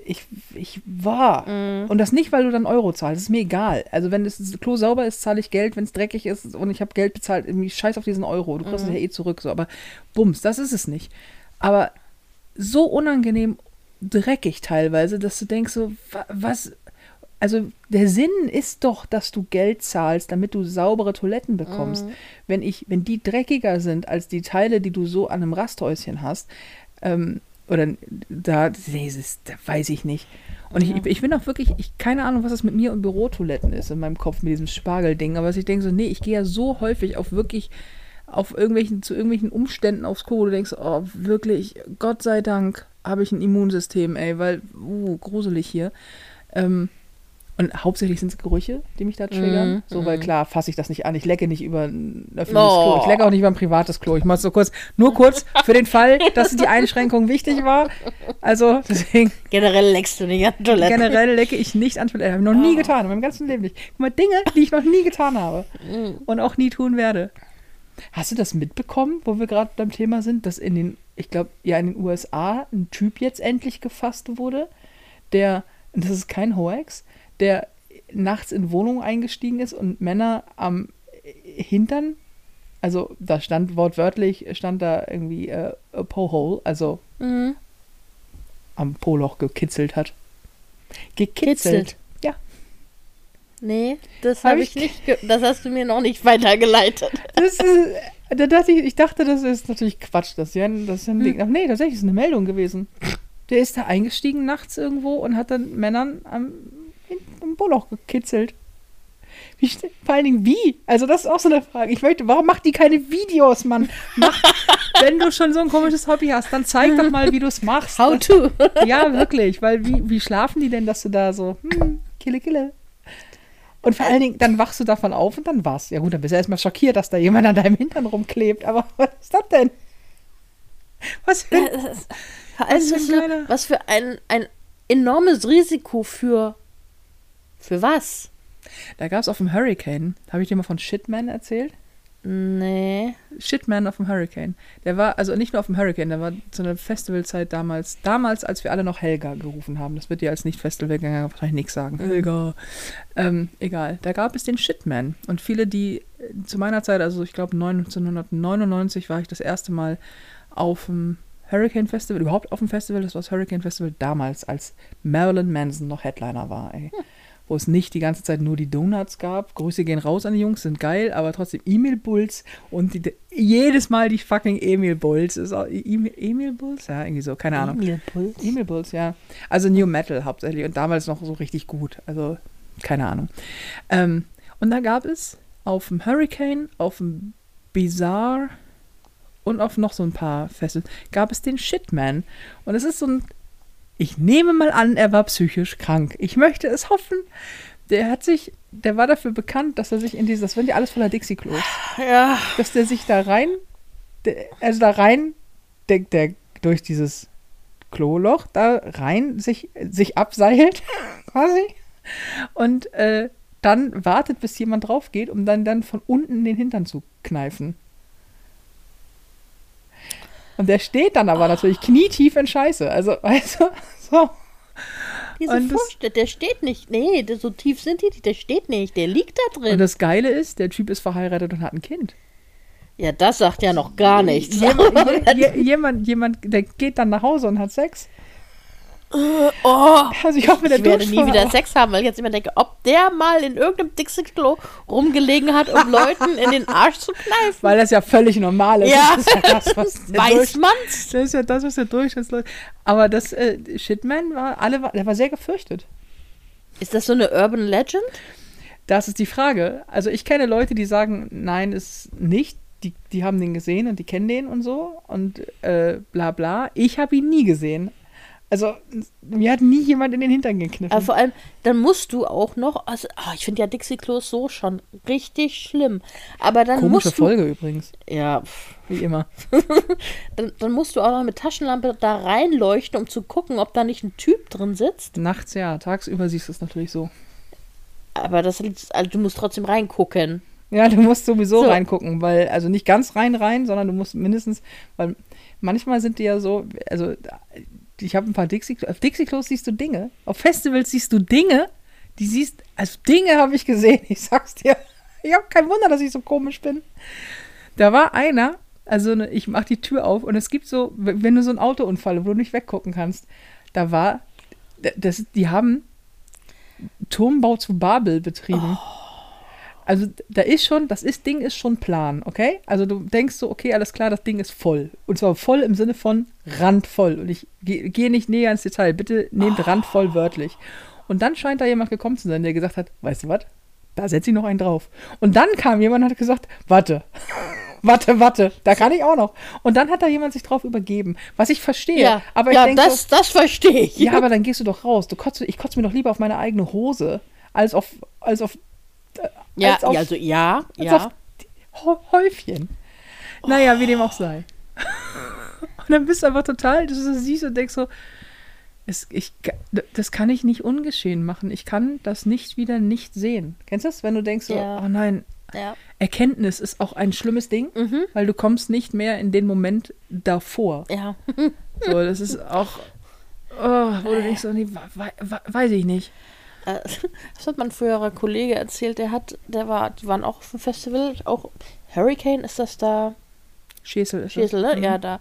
S1: ich, ich war.
S2: Mhm.
S1: Und das nicht, weil du dann Euro zahlst. Das ist mir egal. Also, wenn das Klo sauber ist, zahle ich Geld. Wenn es dreckig ist und ich habe Geld bezahlt, irgendwie scheiß auf diesen Euro. Du kriegst es
S2: Mhm.
S1: ja eh zurück. So. Aber bums, das ist es nicht. Aber so unangenehm dreckig teilweise, dass du denkst, so, wa- was. Also der Sinn ist doch, dass du Geld zahlst, damit du saubere Toiletten bekommst. Wenn ich, wenn die dreckiger sind als die Teile, die du so an einem Rasthäuschen hast, ähm, oder da, nee, das, da weiß ich nicht. Und ich, ich bin auch wirklich, ich keine Ahnung, was das mit mir und Bürotoiletten ist in meinem Kopf mit diesem Spargelding, aber ich denke so, nee, ich gehe ja so häufig auf wirklich auf irgendwelchen, zu irgendwelchen Umständen aufs Klo, du denkst, oh, wirklich, Gott sei Dank habe ich ein Immunsystem, ey, weil, uh, gruselig hier. Ähm, und hauptsächlich sind es Gerüche, die mich da triggern.
S2: Mhm,
S1: so, weil klar, fasse ich das nicht an. Ich lecke nicht über ein öffentliches
S2: Oh.
S1: Klo. Ich lecke auch nicht über ein privates Klo. Ich mache so kurz, nur kurz für den Fall, dass die Einschränkung wichtig war. Also, [laughs] deswegen,
S2: Generell leckst du nicht an Toilette.
S1: generell lecke ich nicht an Toilette. Habe ich noch nie getan, in meinem ganzen Leben nicht. Guck mal, Dinge, die ich noch nie getan habe und auch nie tun werde. Hast du das mitbekommen, wo wir gerade beim Thema sind, dass in den, ich glaube, ja, in den USA ein Typ jetzt endlich gefasst wurde, der, das ist kein Hoax, der nachts in Wohnungen eingestiegen ist und Männer am Hintern, also da stand wortwörtlich, stand da irgendwie äh, a Pohole, also
S2: Mhm.
S1: am Poloch gekitzelt hat. Gekitzelt.
S2: Kitzelt.
S1: Ja.
S2: Nee, das
S1: Hab
S2: habe
S1: ich-
S2: ich nicht. Das hast du mir noch nicht weitergeleitet.
S1: Das ist, da dachte ich, ich dachte, das ist natürlich Quatsch. Das ist ja ein, das ist ein Ding. Ach nee, tatsächlich ist eine Meldung gewesen. Der ist da eingestiegen nachts irgendwo und hat dann Männern am, am Poloch gekitzelt. Wie, vor allen Dingen wie? Also das ist auch so eine Frage. Ich möchte, warum macht die keine Videos, Mann? Mach, [laughs] wenn du schon so ein komisches Hobby hast, dann zeig doch mal, wie du es machst.
S2: How to.
S1: Ja, wirklich, weil wie, wie schlafen die denn, dass du da so, hm, kille, kille. Und vor allen Dingen, dann wachst du davon auf und dann war's. Ja gut, dann bist du erstmal schockiert, dass da jemand an deinem Hintern rumklebt. Aber [laughs] was ist das denn? Was für ein, Was für
S2: was für ein, ein enormes Risiko für. Für was?
S1: Da gab es auf dem Hurricane, habe ich dir mal von Shitman erzählt?
S2: Nee.
S1: Shitman auf dem Hurricane. Der war, also nicht nur auf dem Hurricane, der war zu einer Festivalzeit damals, damals, als wir alle noch Helga gerufen haben. Das wird dir als Nicht-Festivalgänger wahrscheinlich nichts sagen. Helga. Ähm, egal. Da gab es den Shitman. Und viele, die äh, zu meiner Zeit, also ich glaube 1999 war ich das erste Mal auf dem Hurricane Festival, überhaupt auf dem Festival, das war das Hurricane Festival damals, als Marilyn Manson noch Headliner war, ey. Wo es nicht die ganze Zeit nur die Donuts gab. Grüße gehen raus an die Jungs, sind geil, aber trotzdem Emil Bulls und die, jedes Mal die fucking Emil Bulls. Ist auch, Emil, Emil Bulls? Ja, irgendwie so, keine Ahnung.
S2: Emil Puls.
S1: Emil Bulls, ja. Also New Metal hauptsächlich und damals noch so richtig gut. Also, keine Ahnung. Ähm, und da gab es auf dem Hurricane, auf dem Bizarre und auf noch so ein paar Festivals, gab es den Shitman. Und es ist so ein, ich nehme mal an, er war psychisch krank. Ich möchte es hoffen. Der hat sich, der war dafür bekannt, dass er sich in dieses, das sind ja alles voller Dixie-Klos
S2: Ja.
S1: dass der sich da rein, der, also da rein, der, der durch dieses Kloloch da rein sich, sich abseilt, [laughs] quasi, und äh, dann wartet, bis jemand drauf geht, um dann, dann von unten den Hintern zu kneifen. Und der steht dann aber natürlich knietief in Scheiße. Also, weißt du, so.
S2: Diese
S1: Und das-
S2: Fuß, der, steht nicht. Nee, so tief sind die nicht. Der steht nicht. Der liegt da
S1: Und
S2: drin.
S1: das Geile ist, der Typ ist verheiratet und hat ein Kind.
S2: ja, das sagt ja noch gar nichts.
S1: Jemand, [laughs] je, jemand, jemand, der geht dann nach Hause und hat Sex.
S2: Oh,
S1: Also ich hoffe, der
S2: ich werde nie wieder
S1: auch.
S2: Sex haben, weil ich jetzt immer denke, ob der mal in irgendeinem Dixie-Klo rumgelegen hat, um Leuten in den Arsch zu kneifen.
S1: Weil das ja völlig normal ist.
S2: Ja.
S1: Das ist ja das, was [laughs] der
S2: Weiß
S1: Durch-
S2: man's?
S1: Das ist ja das, was der Durchschnittsleute. Aber das äh, Shitman war, alle war, der war sehr gefürchtet.
S2: Ist das so eine Urban Legend?
S1: Das ist die Frage. Also ich kenne Leute, die sagen, nein, ist nicht. Die, die haben den gesehen und die kennen den und so und äh, bla bla. Ich habe ihn nie gesehen. Also mir hat nie jemand in den Hintern gekniffen.
S2: Aber vor allem, dann musst du auch noch, also, ah, ich finde ja Dixie-Klos so schon richtig schlimm. Aber dann
S1: Komische
S2: musst du,
S1: Folge übrigens,
S2: ja, pff,
S1: wie immer. [laughs]
S2: dann, dann musst du auch noch mit Taschenlampe da reinleuchten, um zu gucken, ob da nicht ein Typ drin sitzt.
S1: Nachts ja, tagsüber siehst du es natürlich so.
S2: Aber das also du musst trotzdem reingucken.
S1: Ja, du musst sowieso
S2: So.
S1: reingucken, weil, also nicht ganz rein rein, sondern du musst mindestens, weil manchmal sind die ja so, also ich habe ein paar Dixie, auf Dixie-Klos siehst du Dinge, auf Festivals siehst du Dinge, die siehst, also Dinge habe ich gesehen, [laughs] ich sag's dir. Ich habe kein Wunder, dass ich so komisch bin. Da war einer, also ne, ich mach die Tür auf und es gibt so, wenn du so einen Autounfall, wo du nicht weggucken kannst, da war, das, die haben Turmbau zu Babel betrieben. Also da ist schon, das ist, Ding ist schon Plan, okay? Also du denkst so, okay, alles klar, das Ding ist voll. Und zwar voll im Sinne von randvoll. Und ich gehe gehe nicht näher ins Detail. Bitte nehmt randvoll wörtlich. Und dann scheint da jemand gekommen zu sein, der gesagt hat, weißt du was? Da setze ich noch einen drauf. Und dann kam jemand und hat gesagt, warte, [laughs] warte, warte, da kann ich auch noch. Und dann hat da jemand sich drauf übergeben, was ich verstehe.
S2: Ja,
S1: aber ich
S2: ja
S1: denke
S2: das, das verstehe ich.
S1: ja, aber dann gehst du doch raus. Du kotzt, ich kotze mir doch lieber auf meine eigene Hose, als auf, als auf,
S2: ja,
S1: als auf,
S2: also ja,
S1: als
S2: ja.
S1: auf Hä- Häufchen. Naja, wie dem auch sei. [laughs] Und dann bist du einfach total, du so siehst und denkst so, es, ich, das kann ich nicht ungeschehen machen. Ich kann das nicht wieder nicht sehen. Kennst du das? Wenn du denkst so,
S2: Ja.
S1: oh nein,
S2: ja.
S1: Erkenntnis ist auch ein schlimmes Ding,
S2: Mhm.
S1: weil du kommst nicht mehr in den Moment davor.
S2: Ja.
S1: So, das ist auch, oh, wo du denkst, so, nee, weiß ich nicht.
S2: Äh, [laughs] Das hat mein früherer Kollege erzählt, der hat, der war, die waren auch auf dem Festival, auch Hurricane ist das da,
S1: Schäsel ist das.
S2: Schäsel, ne?
S1: Mhm.
S2: Ja, da.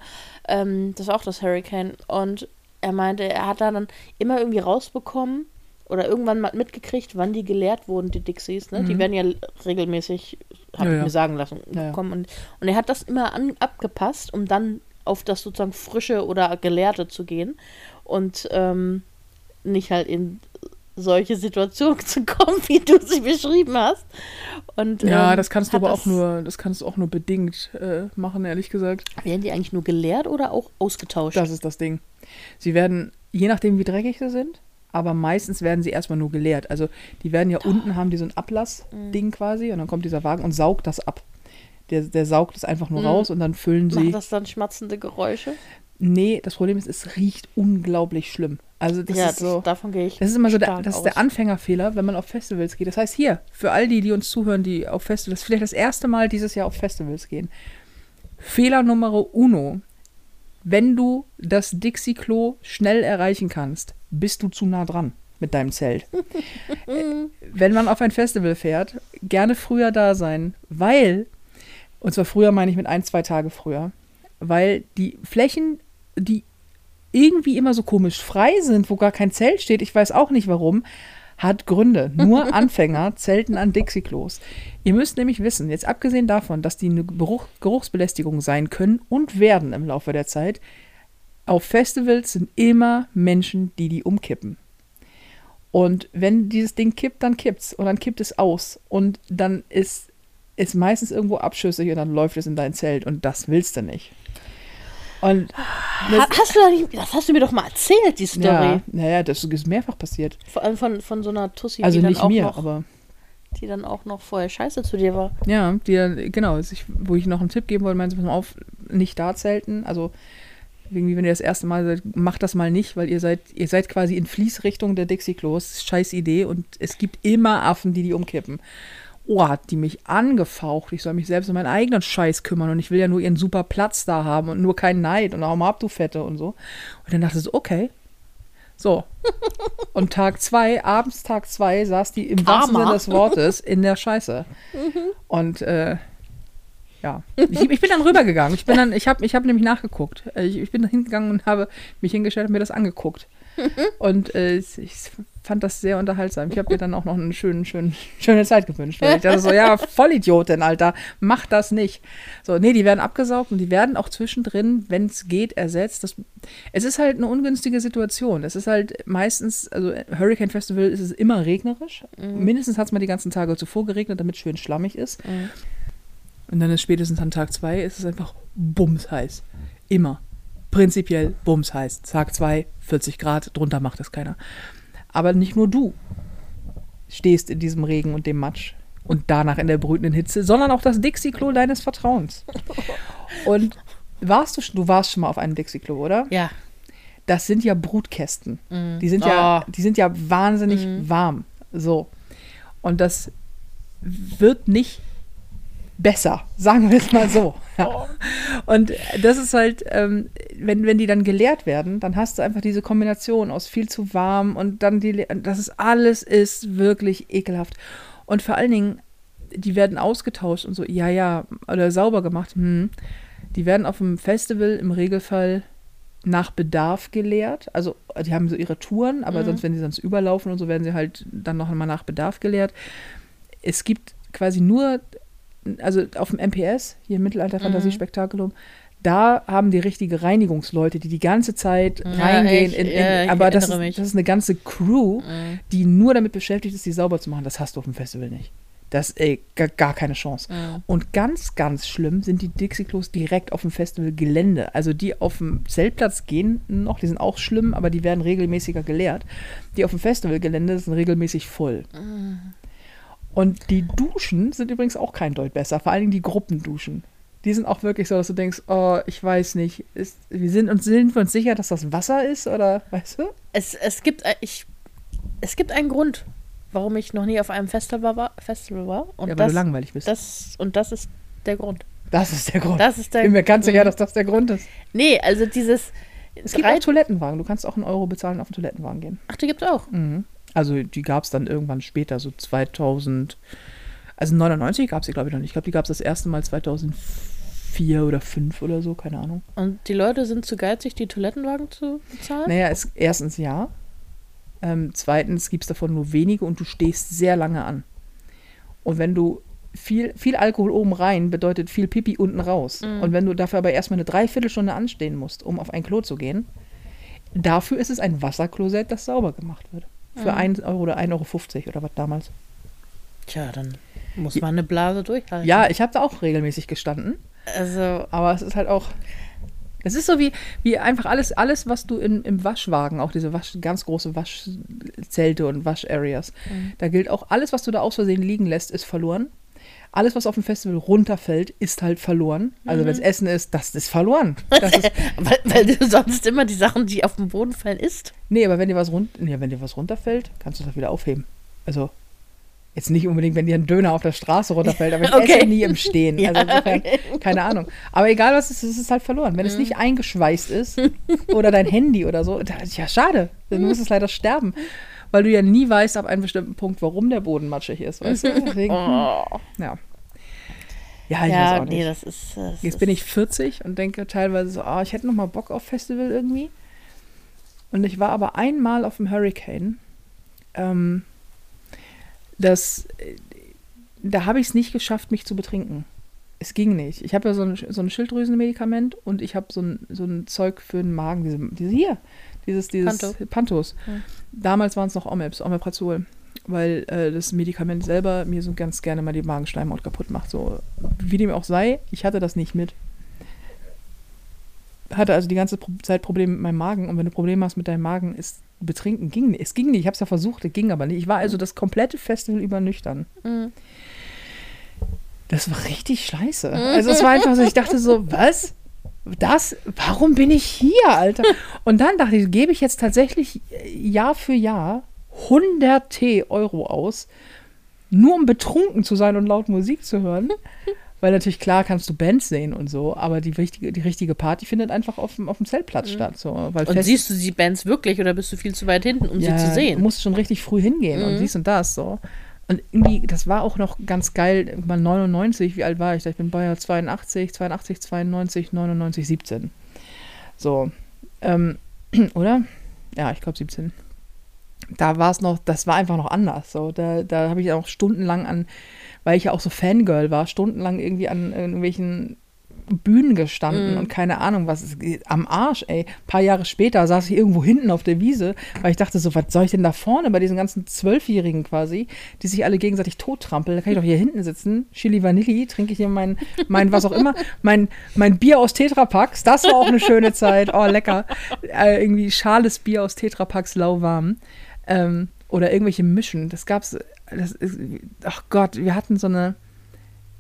S2: Ähm, das war auch das Hurricane. Und er meinte, er hat da dann immer irgendwie rausbekommen oder irgendwann mal mitgekriegt, wann die geleert wurden, die Dixies. Ne? Die
S1: Mhm.
S2: werden ja regelmäßig, habe
S1: Ja,
S2: ich
S1: ja.
S2: mir sagen lassen,
S1: Ja, ja.
S2: kommen. Und, und er hat das immer an, abgepasst, um dann auf das sozusagen frische oder gelehrte zu gehen und ähm, nicht halt in solche Situationen zu kommen, wie du sie beschrieben hast. Und,
S1: Ja,
S2: ähm,
S1: das kannst du aber auch nur, das kannst du auch nur bedingt äh, machen, ehrlich gesagt.
S2: Werden die eigentlich nur gelehrt oder auch ausgetauscht?
S1: Das ist das Ding. Sie werden, je nachdem wie dreckig sie sind, aber meistens werden sie erstmal nur geleert. Also die werden ja unten haben die so ein Ablassding quasi und dann kommt dieser Wagen und saugt das ab. Der, der saugt es einfach nur
S2: Mhm.
S1: raus und dann füllen sie.
S2: Machen das dann schmatzende Geräusche?
S1: Nee, das Problem ist, es riecht unglaublich schlimm. Also das
S2: ja,
S1: ist so.
S2: davon gehe ich.
S1: Das ist immer so der, das ist der Anfängerfehler, wenn man auf Festivals geht. Das heißt hier, für all die, die uns zuhören, die auf Festivals, vielleicht das erste Mal dieses Jahr auf Festivals gehen. Fehler Nummer uno. Wenn du das Dixie-Klo schnell erreichen kannst, bist du zu nah dran mit deinem Zelt. [laughs] Wenn man auf ein Festival fährt, gerne früher da sein, weil, und zwar früher meine ich mit ein, zwei Tage früher, weil die Flächen, die irgendwie immer so komisch frei sind, wo gar kein Zelt steht, ich weiß auch nicht warum, hat Gründe. Nur [laughs] Anfänger zelten an Dixie-Klos. Ihr müsst nämlich wissen, jetzt abgesehen davon, dass die eine Geruch, Geruchsbelästigung sein können und werden im Laufe der Zeit, auf Festivals sind immer Menschen, die die umkippen. Und wenn dieses Ding kippt, dann kippt's und dann kippt es aus und dann ist es meistens irgendwo abschüssig und dann läuft es in dein Zelt und das willst du nicht. Und das,
S2: Ha, hast du da nicht, das hast du mir doch mal erzählt, die Story.
S1: ja, naja, das ist mehrfach passiert.
S2: Vor allem von, von so einer Tussi,
S1: Also
S2: die, dann
S1: nicht
S2: auch
S1: mir,
S2: noch,
S1: aber
S2: die dann auch noch vorher scheiße zu dir war.
S1: ja, die dann, genau, ich, wo ich noch einen Tipp geben wollte, meinen sie, pass mal auf, nicht da zelten. Also irgendwie, wenn ihr das erste Mal seid, macht das mal nicht, weil ihr seid, ihr seid quasi in Fließrichtung der Dixie-Klos. Scheiß Idee und es gibt immer Affen, die die umkippen. Oh, hat die mich angefaucht. Ich soll mich selbst um meinen eigenen Scheiß kümmern und ich will ja nur ihren super Platz da haben und nur keinen Neid und auch mal ab, du Fette und so. Und dann dachte ich so, okay. So. [laughs] Und Tag zwei, abends Tag zwei, saß die im wahrsten. Sinne des Wortes [laughs] in der Scheiße. Und äh, ja, ich, ich bin dann rübergegangen. Ich bin dann, ich habe ich hab nämlich nachgeguckt. Äh, Ich, ich bin hingegangen und habe mich hingestellt und mir das angeguckt. [laughs] Und äh, ich ich fand das sehr unterhaltsam. Ich habe mir dann auch noch eine schöne, schöne, [laughs] schöne Zeit gewünscht. Weil ich dachte so, ja, Vollidiotin, Alter, mach das nicht. So, nee, die werden abgesaugt und die werden auch zwischendrin, wenn es geht, ersetzt. Das, es ist halt eine ungünstige Situation. Es ist halt meistens, also Hurricane Festival ist es immer regnerisch. Mindestens hat es mal die ganzen Tage zuvor geregnet, damit es schön schlammig ist. Und dann ist spätestens an Tag zwei ist es einfach bumsheiß. Immer. Prinzipiell bumsheiß. Tag zwei, 40 Grad, drunter macht es keiner. Aber nicht nur du stehst in diesem Regen und dem Matsch und danach in der brütenden Hitze, sondern auch das Dixie-Klo deines Vertrauens. [laughs] Und warst du, schon- du warst schon mal auf einem Dixie-Klo, oder?
S2: Ja.
S1: Das sind ja Brutkästen. Die sind ja,
S2: Oh.
S1: die sind ja wahnsinnig warm. So. Und das wird nicht besser, sagen wir es mal so. Ja. [laughs] Und das ist halt, ähm, wenn, wenn die dann geleert werden, dann hast du einfach diese Kombination aus viel zu warm und dann die, das ist alles ist wirklich ekelhaft. Und vor allen Dingen, die werden ausgetauscht und so, ja, ja, oder sauber gemacht. Hm. Die werden auf dem Festival im Regelfall nach Bedarf geleert. Also die haben so ihre Touren, aber sonst, wenn sie sonst überlaufen und so, werden sie halt dann noch einmal nach Bedarf geleert. Es gibt quasi nur, also auf dem MPS, hier im Mittelalter-Fantasiespektakulum, da haben die richtige Reinigungsleute, die die ganze Zeit
S2: Ja,
S1: reingehen.
S2: ich-
S1: in, in,
S2: ja,
S1: aber das ist, das ist eine ganze Crew,
S2: Mhm.
S1: die nur damit beschäftigt ist, die sauber zu machen. Das hast du auf dem Festival nicht. Das, ey, gar, gar keine Chance.
S2: Mhm.
S1: Und ganz, ganz schlimm sind die Dixie-Klos direkt auf dem Festivalgelände. Also die auf dem Zeltplatz gehen noch, die sind auch schlimm, aber die werden regelmäßiger geleert. Die auf dem Festivalgelände sind regelmäßig voll. Und die Duschen sind übrigens auch kein Deut besser, vor allen Dingen die Gruppenduschen. Die sind auch wirklich so, dass du denkst, oh, ich weiß nicht, ist, wir sind uns, sind wir uns sicher, dass das Wasser ist oder, [laughs] weißt du?
S2: Es, es, gibt, äh, ich, es gibt einen Grund, warum ich noch nie auf einem Festival war. Festival war und,
S1: ja, weil
S2: das,
S1: du langweilig bist.
S2: das, und das ist der Grund.
S1: das ist der Grund.
S2: Das ist der
S1: ich bin mir ganz sicher, dass das der Grund ist.
S2: Nee, also dieses.
S1: Es gibt auch Toilettenwagen. Du kannst auch einen Euro bezahlen, auf einen Toilettenwagen gehen.
S2: Ach, die gibt's auch.
S1: Mhm. Also die gab es dann irgendwann später, so 2000. Also 99 gab es sie, glaube ich, noch nicht. Ich glaube, die gab es das erste Mal 2004 oder 5 oder so, keine Ahnung.
S2: Und die Leute sind zu geizig, die Toilettenwagen zu bezahlen?
S1: Naja, es, erstens ja. Ähm, zweitens gibt es davon nur wenige und du stehst sehr lange an. Und wenn du viel, viel Alkohol oben rein, bedeutet viel Pipi unten raus. Und wenn du dafür aber erstmal eine Dreiviertelstunde anstehen musst, um auf ein Klo zu gehen, dafür ist es ein Wasserklosett, das sauber gemacht wird. Für 1 Euro oder 1,50 Euro oder was damals.
S2: Tja, dann muss man eine Blase durchhalten.
S1: Ja, ich habe da auch regelmäßig gestanden.
S2: Also,
S1: Aber es ist halt auch. Es ist so wie, wie einfach alles, alles, was du in, im Waschwagen, auch diese Wasch, ganz große Waschzelte und Waschareas, da gilt auch, alles, was du da aus Versehen liegen lässt, ist verloren. Alles, was auf dem Festival runterfällt, ist halt verloren. Also wenn es Essen ist, das ist verloren. [laughs] Das ist,
S2: weil, weil du sonst immer die Sachen, die auf den Boden fallen, isst.
S1: nee, aber wenn dir was run nee, wenn dir was runterfällt, kannst du das wieder aufheben. Also jetzt nicht unbedingt, wenn dir ein Döner auf der Straße runterfällt, aber ich [laughs]
S2: Okay.
S1: esse nie im Stehen. [laughs]
S2: Ja,
S1: also insofern,
S2: okay.
S1: keine Ahnung. Aber egal was es ist, es ist halt verloren. Wenn es nicht eingeschweißt ist oder dein Handy oder so, da, ja schade, dann muss es leider sterben. Weil du ja nie weißt ab einem bestimmten Punkt, warum der Boden matschig ist. Weißt du? [laughs] Deswegen, hm,
S2: Oh.
S1: ja. Ja, ich weiß
S2: Ja,
S1: auch nicht.
S2: nee, das ist. Das
S1: Jetzt bin ich 40 und denke teilweise so, ah, ich hätte noch mal Bock auf Festival irgendwie. Und ich war aber einmal auf dem Hurricane. Ähm, das, äh, da habe ich es nicht geschafft, mich zu betrinken. Es ging nicht. Ich habe ja so ein, so ein Schilddrüsenmedikament und ich habe so ein, so ein Zeug für den Magen, diese, diese hier, dieses, dieses
S2: Panto.
S1: Pantos.
S2: Hm.
S1: Damals waren es noch Omeps, Omeprazol, weil äh, das Medikament selber mir so ganz gerne mal die Magenschleimhaut kaputt macht. So, wie dem auch sei, ich hatte das nicht mit. Hatte also die ganze Zeit Probleme mit meinem Magen und wenn du Probleme hast mit deinem Magen, ist betrinken ging nicht. Es ging nicht. Ich habe es ja versucht, es ging aber nicht. Ich war also das komplette Festival über nüchtern.
S2: Mhm.
S1: Das war richtig scheiße. Also es war einfach so, ich dachte so, [laughs] was? Das? Warum bin ich hier, Alter? Und dann dachte ich, gebe ich jetzt tatsächlich Jahr für Jahr hunderte Euro aus, nur um betrunken zu sein und laut Musik zu hören. [laughs] Weil natürlich klar kannst du Bands sehen und so, aber die richtige, die richtige Party findet einfach auf dem, auf dem Zeltplatz statt. So,
S2: Und siehst du die Bands wirklich oder bist du viel zu weit hinten, um
S1: ja,
S2: sie zu
S1: Du
S2: sehen?
S1: musst schon richtig früh hingehen und dies und das so. Und irgendwie, das war auch noch ganz geil, irgendwann 99, wie alt war ich da? Ich bin Bayer 82, 82, 92, 99, 17. So, ähm, [clears throat] oder? Ja, ich glaube 17. Da war es noch, das war einfach noch anders. So, da, da habe ich auch stundenlang an, weil ich ja auch so Fangirl war, stundenlang irgendwie an irgendwelchen Bühnen gestanden und keine Ahnung was. Es geht Am Arsch, ey. Ein paar Jahre später saß ich irgendwo hinten auf der Wiese, weil ich dachte so, was soll ich denn da vorne bei diesen ganzen Zwölfjährigen quasi, die sich alle gegenseitig tottrampeln? Da kann ich doch hier hinten sitzen, Chili Vanilli, trinke ich hier mein, mein was auch immer, mein, mein Bier aus Tetrapacks. Das war auch eine schöne Zeit. Oh, lecker. Äh, irgendwie schales Bier aus Tetrapacks, lauwarm. Ähm, oder irgendwelche Mischen. Das gab's, das ist, ach Gott, wir hatten so eine,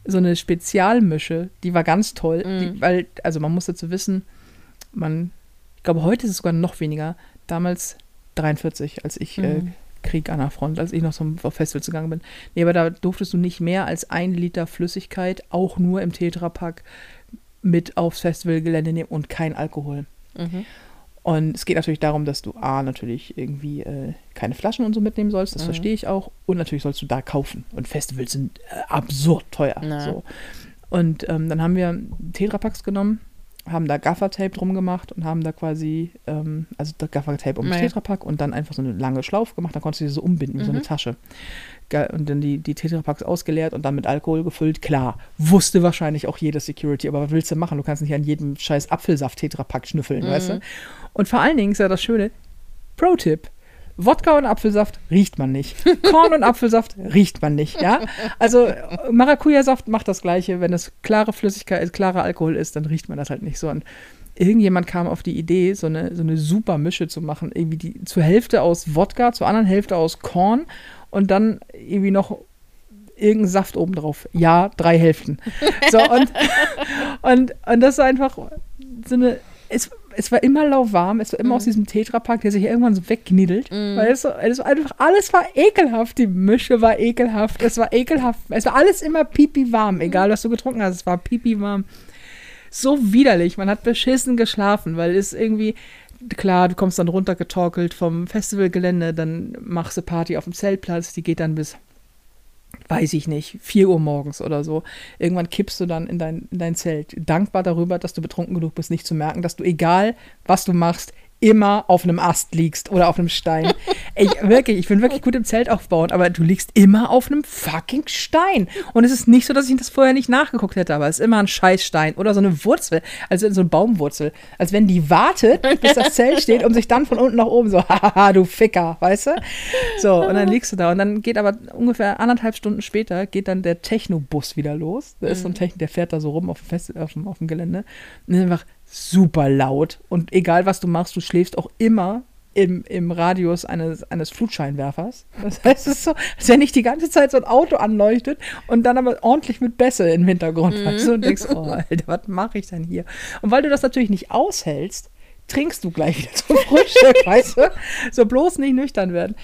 S1: so eine Spezialmische, die war ganz toll, die, weil, also man muss dazu wissen, man, ich glaube, heute ist es sogar noch weniger. Damals 43, als ich äh, Krieg an der Front, als ich noch zum auf Festivals gegangen bin. Nee, aber da durftest du nicht mehr als ein Liter Flüssigkeit, auch nur im Tetrapack, mit aufs Festivalgelände nehmen und kein Alkohol.
S2: Mhm.
S1: Und es geht natürlich darum, dass du A, natürlich irgendwie äh, keine Flaschen und so mitnehmen sollst, das verstehe ich auch. Und natürlich sollst du da kaufen. Und Festivals sind äh, absurd teuer. So. Und ähm, dann haben wir Tetrapacks genommen, haben da Gaffertape drum gemacht und haben da quasi, ähm, also Gaffertape um
S2: Ja.
S1: Tetrapack und dann einfach so eine lange Schlaufe gemacht, dann konntest du sie so umbinden wie so eine Tasche. Ge- Und dann die, die Tetrapacks ausgeleert und dann mit Alkohol gefüllt. Klar, wusste wahrscheinlich auch jede Security, aber was willst du machen? Du kannst nicht an jedem scheiß Apfelsaft-Tetrapack schnüffeln, weißt du? Und vor allen Dingen ist ja das Schöne, Pro-Tipp, Wodka und Apfelsaft riecht man nicht. Korn und Apfelsaft riecht man nicht, ja? Also Maracuja-Saft macht das gleiche, wenn es klare Flüssigkeit, äh, klarer Alkohol ist, dann riecht man das halt nicht so. Und irgendjemand kam auf die Idee, so eine, so eine super Mische zu machen, irgendwie die zur Hälfte aus Wodka, zur anderen Hälfte aus Korn und dann irgendwie noch irgendein Saft obendrauf. Ja, drei Hälften. So, und, [laughs] und, und das war einfach so eine. Es, es war immer lauwarm, es war immer aus diesem Tetrapack, der sich irgendwann so weggniedelt. Weil es, so, es war einfach, alles war ekelhaft. Die Mische war ekelhaft, es war ekelhaft. Es war alles immer pipi warm, egal was du getrunken hast, es war pipi warm. So widerlich, man hat beschissen geschlafen, weil es irgendwie, klar, du kommst dann runtergetorkelt vom Festivalgelände, dann machst du Party auf dem Zeltplatz, die geht dann bis weiß ich nicht, 4 Uhr morgens oder so. Irgendwann kippst du dann in dein, in dein Zelt. Dankbar darüber, dass du betrunken genug bist, nicht zu merken, dass du, egal was du machst, immer auf einem Ast liegst oder auf einem Stein. Ey, wirklich, ich bin wirklich gut im Zelt aufbauen, aber du liegst immer auf einem fucking Stein. Und es ist nicht so, dass ich das vorher nicht nachgeguckt hätte, aber es ist immer ein Scheißstein oder so eine Wurzel, also so eine Baumwurzel. Als wenn die wartet, bis das Zelt steht, um sich dann von unten nach oben so, [laughs] haha, du Ficker, weißt du? So, und dann liegst du da und dann geht aber ungefähr anderthalb Stunden später geht dann der Techno-Bus wieder los. Da ist so ein Techno, der fährt da so rum auf dem, Fest, auf dem, auf dem Gelände und einfach super laut und egal was du machst, du schläfst auch immer im, im Radius eines, eines Flutscheinwerfers. Das [laughs] heißt, es ist so, als wenn nicht die ganze Zeit so ein Auto anleuchtet und dann aber ordentlich mit Bässe im Hintergrund weißt du, und denkst, oh, Alter, was mache ich denn hier? Und weil du das natürlich nicht aushältst, trinkst du gleich wieder zum Frühstück, [laughs] weißt du? So bloß nicht nüchtern werden.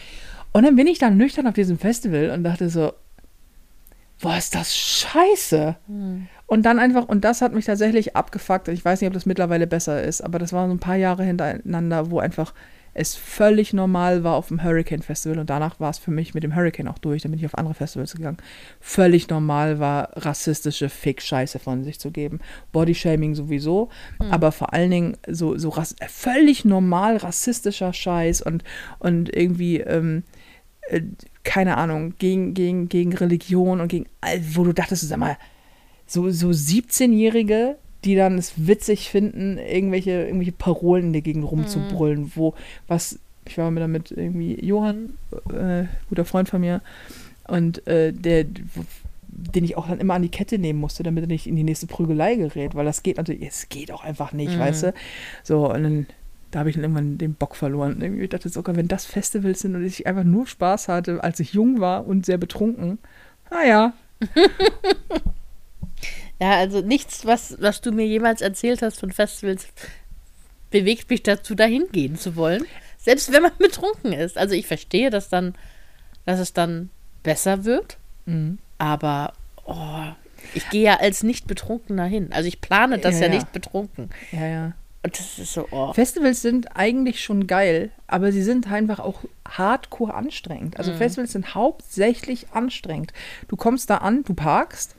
S1: Und dann bin ich dann nüchtern auf diesem Festival und dachte so, boah, ist das scheiße. Und dann einfach, und das hat mich tatsächlich abgefuckt. Ich weiß nicht, ob das mittlerweile besser ist, aber das waren so ein paar Jahre hintereinander, wo einfach es völlig normal war auf dem Hurricane Festival und danach war es für mich mit dem Hurricane auch durch, dann bin ich auf andere Festivals gegangen. Völlig normal war, rassistische Fick-Scheiße von sich zu geben. Bodyshaming sowieso, aber vor allen Dingen so, so völlig normal rassistischer Scheiß und, und irgendwie, ähm, äh, keine Ahnung, gegen, gegen, gegen Religion und gegen, all- wo du dachtest, sag mal, so, so 17-Jährige, die dann es witzig finden, irgendwelche, irgendwelche Parolen in der Gegend rumzubrüllen, wo was, ich war mit damit irgendwie Johann, äh, guter Freund von mir, und äh, der, den ich auch dann immer an die Kette nehmen musste, damit er nicht in die nächste Prügelei gerät, weil das geht natürlich, es geht auch einfach nicht, weißt du? So, und dann, da habe ich dann irgendwann den Bock verloren. Irgendwie dachte ich sogar, wenn das Festivals sind und ich einfach nur Spaß hatte, als ich jung war und sehr betrunken, naja, [laughs]
S2: Ja, also nichts, was, was du mir jemals erzählt hast von Festivals, bewegt mich dazu, dahin gehen zu wollen. Selbst wenn man [laughs] betrunken ist. Also ich verstehe, dass dann, dass es dann besser wird.
S1: Mhm.
S2: Aber oh, ich gehe ja als nicht betrunkener hin. Also ich plane das
S1: Ja,
S2: ja,
S1: ja.
S2: nicht betrunken.
S1: Ja, ja.
S2: Und das ist so, oh.
S1: Festivals sind eigentlich schon geil, aber sie sind einfach auch hardcore anstrengend. Also Festivals sind hauptsächlich anstrengend. Du kommst da an, du parkst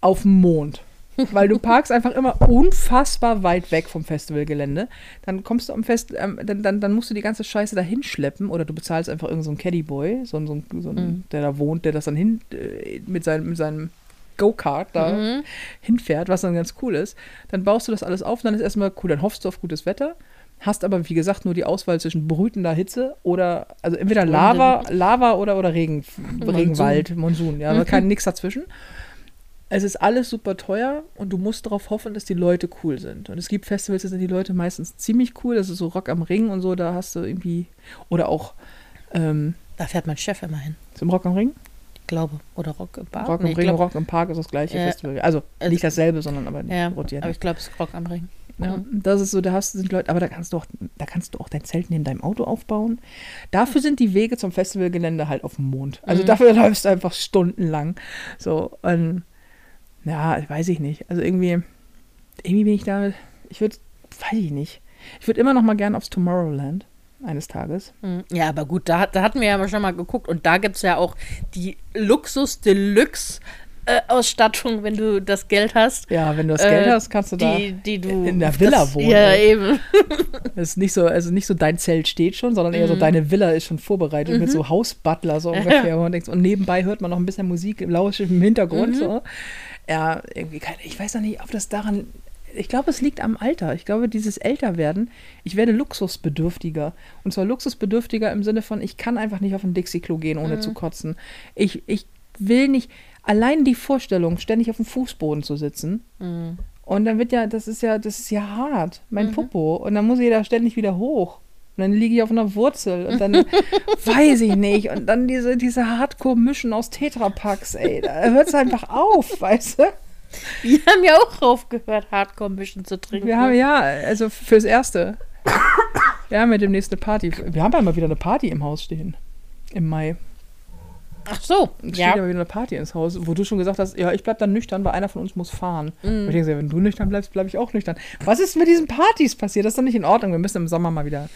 S1: auf dem Mond. [laughs] Weil du parkst einfach immer unfassbar weit weg vom Festivalgelände. Dann kommst du am Fest, ähm, dann, dann, dann musst du die ganze Scheiße da hinschleppen oder du bezahlst einfach irgendeinen so Caddyboy, so, so, so, einen, der da wohnt, der das dann hin äh, mit seinem, mit seinem Go-Kart da hinfährt, was dann ganz cool ist. Dann baust du das alles auf und dann ist erstmal cool, dann hoffst du auf gutes Wetter, hast aber wie gesagt nur die Auswahl zwischen brütender Hitze oder also entweder Lava, Lava oder, oder Regen, Regenwald, Monsun, ja, aber kein [laughs] nix dazwischen. Es ist alles super teuer und du musst darauf hoffen, dass die Leute cool sind. Und es gibt Festivals, da sind die Leute meistens ziemlich cool. Das ist so Rock am Ring und so, da hast du irgendwie. Oder auch ähm,
S2: Da fährt mein Chef immer hin.
S1: zum Rock am Ring.
S2: Ich glaube. Oder Rock im Park.
S1: Rock am
S2: Nee,
S1: Ring und
S2: glaub-
S1: Rock im Park ist das gleiche
S2: Ja.
S1: Festival. Also
S2: Also-
S1: nicht dasselbe, sondern aber
S2: Ja,
S1: rotiert.
S2: aber ich glaube, es ist Rock am Ring.
S1: Ja, das ist so, da hast sind Leute, aber da kannst du auch, da kannst du auch dein Zelt neben deinem Auto aufbauen. Dafür sind die Wege zum Festivalgelände halt auf dem Mond. Also dafür [laughs] läufst du einfach stundenlang. So, und ja, weiß ich nicht. Also irgendwie, irgendwie bin ich da, ich würde, weiß ich nicht. Ich würde immer noch mal gern aufs Tomorrowland eines Tages.
S2: Hm, Ja, aber gut, da, da hatten wir ja schon mal geguckt und da gibt es ja auch die Luxus-Deluxe-Ausstattung, wenn du das Geld hast.
S1: Ja, wenn du das
S2: Äh,
S1: Geld hast, kannst du da.
S2: Die, die du
S1: in der Villa
S2: das,
S1: wohnen,
S2: Ja, eben. [laughs]
S1: Das ist nicht so, also nicht so dein Zelt steht schon, sondern eher so deine Villa ist schon vorbereitet mit so Hausbutler so [laughs] ungefähr. Und, denkst, und nebenbei hört man noch ein bisschen Musik im Lausch im Hintergrund. So. Ja, irgendwie, ich weiß noch nicht, ob das daran. Ich glaube, es liegt am Alter. Ich glaube, dieses Älterwerden, ich werde luxusbedürftiger. Und zwar luxusbedürftiger im Sinne von, ich kann einfach nicht auf ein Dixie-Klo gehen, ohne zu kotzen. Ich, ich will nicht, allein die Vorstellung, ständig auf dem Fußboden zu sitzen, und dann wird ja, das ist ja, das ist ja hart, mein Popo. Und dann muss ich da ständig wieder hoch. Und dann liege ich auf einer Wurzel und dann [laughs] weiß ich nicht. Und dann diese, diese Hardcore-Mischen aus Tetrapacks, ey, da hört es einfach auf, [laughs] weißt du?
S2: Wir haben ja auch aufgehört, Hardcore-Mischen zu trinken.
S1: Wir haben ja, also fürs Erste. Wir haben ja demnächst eine Party. Wir haben ja mal wieder eine Party im Haus stehen. Im Mai.
S2: Ach so,
S1: Es steht
S2: ja.
S1: ja wieder eine Party ins Haus, wo du schon gesagt hast, ja, ich bleib dann nüchtern, weil einer von uns muss fahren.
S2: Mhm.
S1: Und ich denke, wenn du nüchtern bleibst, bleibe ich auch nüchtern. Was ist mit diesen Partys passiert? Das ist doch nicht in Ordnung. Wir müssen im Sommer mal wieder,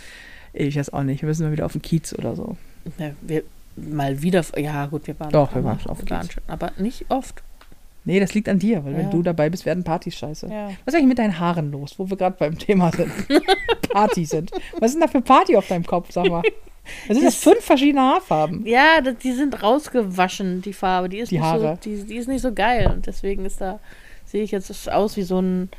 S1: ich weiß auch nicht, wir müssen mal wieder auf den Kiez oder so.
S2: ja. Wir mal wieder, ja gut, wir waren
S1: Doch, wir waren schon auf
S2: waren
S1: Kiez.
S2: schon, aber nicht oft.
S1: Nee, das liegt an dir, weil wenn
S2: Ja.
S1: du dabei bist, werden Partys scheiße.
S2: Ja.
S1: Was ist eigentlich mit deinen Haaren los, wo wir gerade beim Thema sind? [laughs] Party sind. Was ist denn da für Party auf deinem Kopf, sag mal? [laughs] Was sind das fünf verschiedene Haarfarben?
S2: Ja, das, die sind rausgewaschen, die Farbe. Die ist,
S1: Die
S2: nicht
S1: Haare.
S2: So, die, die ist nicht so geil. Und deswegen ist da, sehe ich jetzt aus wie so ein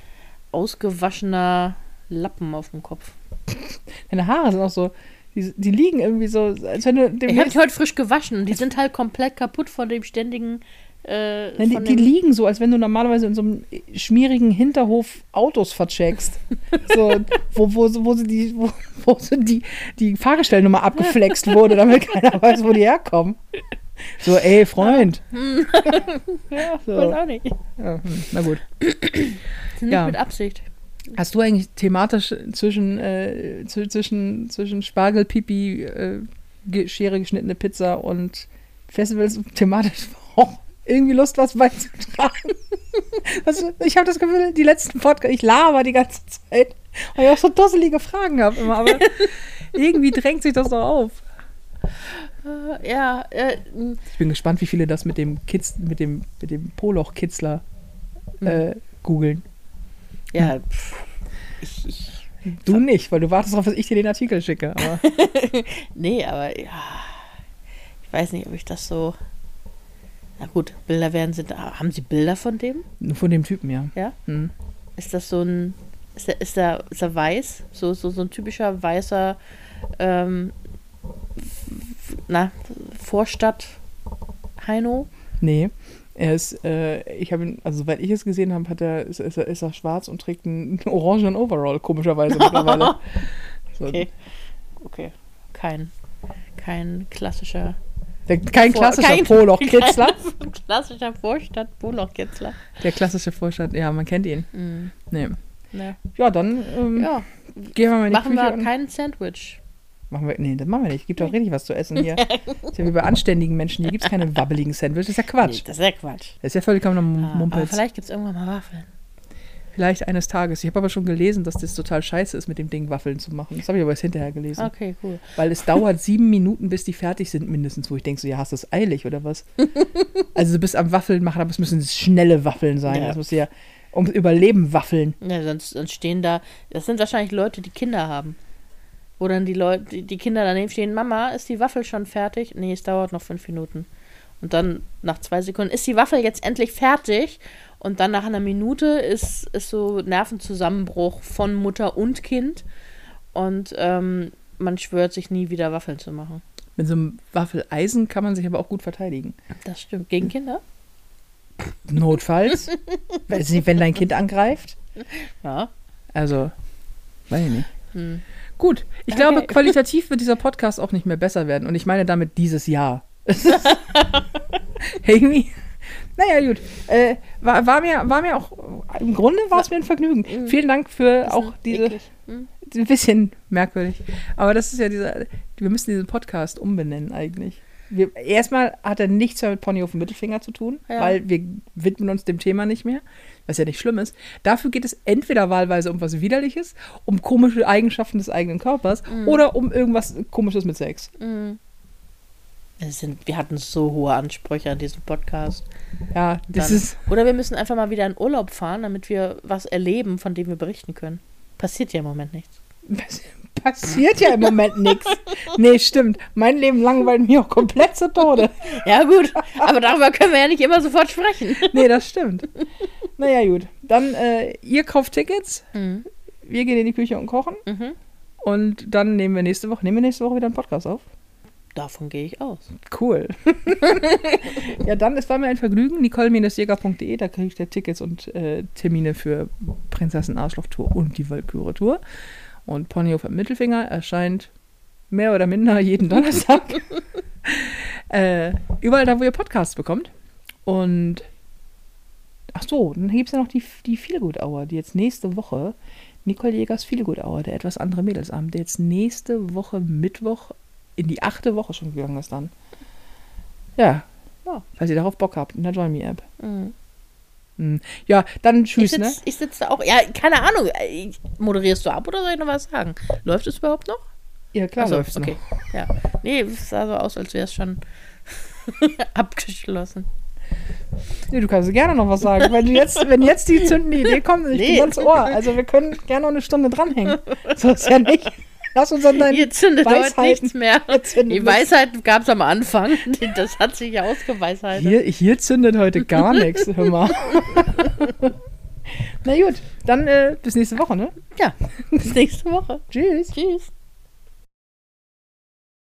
S2: ausgewaschener Lappen auf dem Kopf. [laughs]
S1: Deine Haare sind auch so, die, die liegen irgendwie so, als wenn du
S2: Ich habe die heute frisch gewaschen und die sind halt komplett kaputt von dem ständigen. Äh,
S1: Nein, die, die liegen so, als wenn du normalerweise in so einem schmierigen Hinterhof Autos vercheckst. So, wo, wo, wo, sie die, wo, wo die, die Fahrgestellnummer abgeflext wurde, damit keiner weiß, wo die herkommen. So, ey, Freund.
S2: ja, [laughs]
S1: so.
S2: weiß auch nicht.
S1: Ja, hm, na gut.
S2: Nicht
S1: Ja.
S2: mit Absicht.
S1: Hast du eigentlich thematisch zwischen, äh, zw- zwischen, zwischen Spargel, Pipi, äh, Schere geschnittene Pizza und Festivals thematisch auch irgendwie Lust, was beizutragen? [laughs] Also, ich habe das Gefühl, die letzten Podcasts, ich laber die ganze Zeit, weil ich auch so dusselige Fragen habe immer, aber [laughs] irgendwie drängt sich das doch auf.
S2: Äh, ja, äh,
S1: Ich bin gespannt, wie viele das mit dem Kitz, mit dem, mit dem Poloch-Kitzler äh, googeln.
S2: ja. pff, Ich, ich,
S1: Du nicht, weil du wartest darauf, dass ich dir den Artikel schicke. Aber [laughs]
S2: nee, aber ja. Ich weiß nicht, ob ich das so. Na gut, Bilder werden sind. Haben Sie Bilder von dem?
S1: von dem Typen, ja.
S2: Ja?
S1: Hm.
S2: Ist das so ein. Ist er, ist er, ist er weiß? So, so, so ein typischer weißer ähm, na, Vorstadt Heino?
S1: Nee. Er ist, äh, ich habe ihn, also soweit ich es gesehen habe, hat er, ist, ist, er, ist er schwarz und trägt einen orangenen Overall, komischerweise mittlerweile. [laughs] So,
S2: Okay. Okay. Kein, kein klassischer.
S1: Der, kein
S2: Vor-
S1: klassischer
S2: kein-
S1: Poloch-Kitzler. [laughs]
S2: kein klassischer Vorstadt Poloch-Kitzler.
S1: Der klassische Vorstand, ja, man kennt ihn.
S2: Mhm.
S1: Nee.
S2: Ne.
S1: Ja, dann ähm,
S2: Ja,
S1: gehen wir mal in die
S2: machen
S1: Küche
S2: wir
S1: und
S2: kein Sandwich.
S1: Machen wir, nee, das machen wir nicht. Gibt doch richtig was zu essen hier. [laughs] ist ja wie bei anständigen Menschen. Hier gibt es keine wabbeligen Sandwiches. Das ist ja Quatsch.
S2: Nee, das ist ja Quatsch.
S1: Das ist ja vollkommener
S2: Ah, aber
S1: Mumpels.
S2: vielleicht gibt es irgendwann mal Waffeln.
S1: Vielleicht eines Tages. Ich habe aber schon gelesen, dass das total scheiße ist, mit dem Ding Waffeln zu machen. Das habe ich aber erst hinterher gelesen.
S2: Okay, cool.
S1: Weil es dauert sieben Minuten, bis die fertig sind, mindestens. Wo ich denke, so, ja, hast du es eilig oder was? [laughs] also du bist am Waffeln machen, aber es müssen schnelle Waffeln sein.
S2: Ja.
S1: Das muss ja ums Überleben waffeln.
S2: Ja, sonst, sonst stehen da, das sind wahrscheinlich Leute, die Kinder haben. Wo dann die Leute, die, die Kinder daneben stehen, Mama, ist die Waffel schon fertig? Nee, es dauert noch fünf Minuten. Und dann nach zwei Sekunden, ist die Waffel jetzt endlich fertig? Und dann nach einer Minute ist, ist so Nervenzusammenbruch von Mutter und Kind. Und ähm, man schwört sich nie wieder Waffeln zu machen.
S1: Mit so einem Waffeleisen kann man sich aber auch gut verteidigen.
S2: Das stimmt. Gegen Kinder?
S1: Notfalls. [laughs] Weiß nicht, wenn dein Kind angreift.
S2: Ja.
S1: Also, weiß ich nicht.
S2: Hm.
S1: Gut, ich
S2: Okay.
S1: glaube, [laughs] qualitativ wird dieser Podcast auch nicht mehr besser werden. Und ich meine damit dieses Jahr. [laughs] Irgendwie. Naja, gut. Äh, war, war, mir, war mir auch, im Grunde war es mir ein Vergnügen. Vielen Dank für auch diese,
S2: Eklig. Hm.
S1: ein bisschen merkwürdig. Aber das ist ja dieser, wir müssen diesen Podcast umbenennen eigentlich. Wir, erstmal hat er nichts mehr mit Pony auf dem Mittelfinger zu tun,
S2: Ja.
S1: weil wir widmen uns dem Thema nicht mehr, was ja nicht schlimm ist. Dafür geht es entweder wahlweise um was Widerliches, um komische Eigenschaften des eigenen Körpers oder um irgendwas Komisches mit Sex.
S2: Mhm. Wir, sind, wir hatten so hohe Ansprüche an diesem Podcast.
S1: Ja, das
S2: Dann-
S1: ist.
S2: Oder wir müssen einfach mal wieder in Urlaub fahren, damit wir was erleben, von dem wir berichten können. Passiert ja im Moment nichts. [laughs]
S1: Passiert ja im Moment nichts. Nee, stimmt. Mein Leben langweilt mich auch komplett zu Tode. [laughs]
S2: Ja, gut, aber darüber können wir ja nicht immer sofort sprechen. [laughs]
S1: Nee, das stimmt. Naja, gut. Dann, äh, ihr kauft Tickets,
S2: Mhm.
S1: wir gehen in die Küche und kochen.
S2: Mhm.
S1: Und dann nehmen wir nächste Woche, nehmen wir nächste Woche wieder einen Podcast auf.
S2: Davon gehe ich aus.
S1: Cool. [laughs] ja, dann, es war mir ein Vergnügen. nicole-jäger.de, da kriegt ihr Tickets und äh, Termine für Prinzessin Arschloch Tour und die Walküre Tour. Und Ponyhof am Mittelfinger erscheint mehr oder minder jeden Donnerstag. [laughs] äh, überall da, wo ihr Podcasts bekommt. Und ach so, dann gibt es ja noch die, die Feelgood Hour, die jetzt nächste Woche, Nicole Jägers Feelgood Hour, der etwas andere Mädelsabend, der jetzt nächste Woche Mittwoch in die achte Woche schon gegangen ist dann. Ja.
S2: Ja.
S1: Falls ihr darauf Bock habt, in der Join Me App.
S2: Mhm.
S1: Hm. Ja, dann
S2: Ich
S1: tschüss, ne?
S2: sitze ich sitz da auch. Ja, keine Ahnung. Ich- Moderierst du ab oder soll ich noch was sagen? Läuft es überhaupt noch?
S1: Ja, klar
S2: so,
S1: läuft's
S2: okay. Ja. Nee, es sah so aus, als wäre es schon [laughs] abgeschlossen.
S1: noch. Nee, du kannst gerne noch was sagen. Wenn, jetzt, wenn jetzt die zündende Idee kommt, ich
S2: Nee.
S1: bin ganz Ohr. Also wir können gerne noch eine Stunde dranhängen. [laughs] So ist ja nicht. Lass uns an deinen
S2: Hier zündet heute
S1: Weisheiten.
S2: nichts mehr. Die
S1: nichts.
S2: Weisheiten gab es am Anfang. [laughs] Das hat sich ja ausgeweisheit.
S1: Hier, hier zündet heute gar [laughs] nichts, hör mal. Na gut, dann äh, bis nächste Woche, ne?
S2: Ja, bis nächste Woche.
S1: Tschüss.
S2: Tschüss.